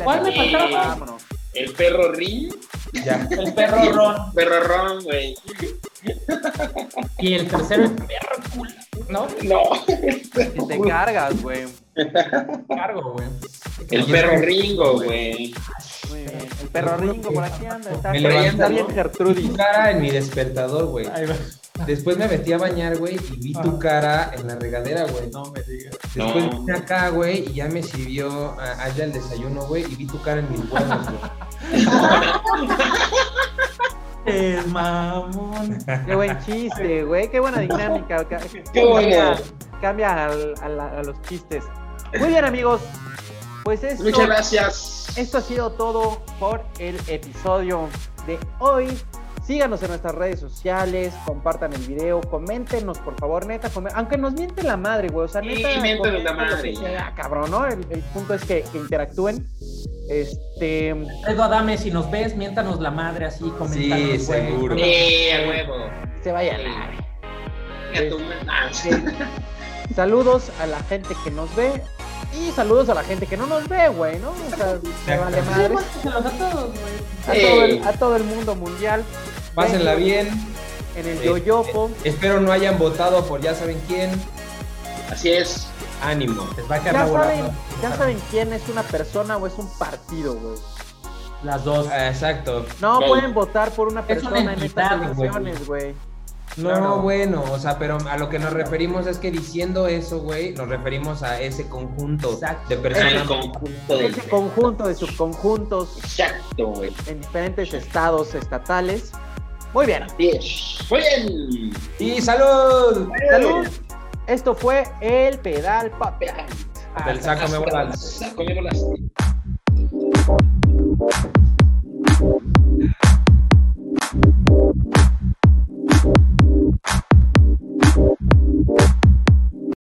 ¿Cuál me faltaba? Vámonos. El perro Rin. Ya. El perro ron. Perro Ron, güey. Y el tercero el perro culo. ¿No? No. Y te cargas, güey. Cargo, güey. El perro Ringo, güey. Muy bien. El perro Ringo por aquí anda. Está, Me levanta, está bien. Gertrudis. Tu cara en mi despertador, güey. Ahí va. Después me metí a bañar, güey, y vi tu Ah. cara en la regadera, güey. No me digas. Después No. vine acá, güey, y ya me sirvió a- allá el desayuno, güey, y vi tu cara en mis huevos, güey. El mamón. Qué buen chiste, güey. Qué buena dinámica. Ca- Qué bueno. Cambia, al- a los chistes. Muy bien, amigos. Pues esto, Muchas gracias. esto ha sido todo por el episodio de hoy. Síganos en nuestras redes sociales, compartan el video, coméntenos, por favor, neta, aunque nos mienten la madre, güey, o sea, Sí, neta, miéntenos comenten la madre, sea, cabrón, ¿no? El, el punto es que, que interactúen. Este, Alfredo Adame, si nos ves, miéntanos la madre así, coméntanos, güey. seguro. Eh, a huevo. se vaya la... Madre. Ah, sí. Saludos a la gente que nos ve y saludos a la gente que no nos ve, güey, ¿no? O sea, me vale madre. a todos, güey. A todo, el, a todo el mundo mundial. Pásenla bien. En el Eh, yoyopo. Espero no hayan votado por ya saben quién. Así es. Ánimo. Les va a quedar Ya saben, ya saben quién es una persona o es un partido, güey. Las dos. Ah, Exacto. No pueden votar por una Es una persona en estas entidad, güey. Güey. No, Claro. bueno, o sea, pero a lo que nos referimos es que diciendo eso, güey, nos referimos a ese conjunto Exacto. de El personas. conjunto de. Ese conjunto de subconjuntos Exacto, güey. en diferentes estados estatales. Muy bien. Muy bien. ¡Y salud! Salud. Esto fue el pedal podcast. Del saco me volas. Saco me volaste.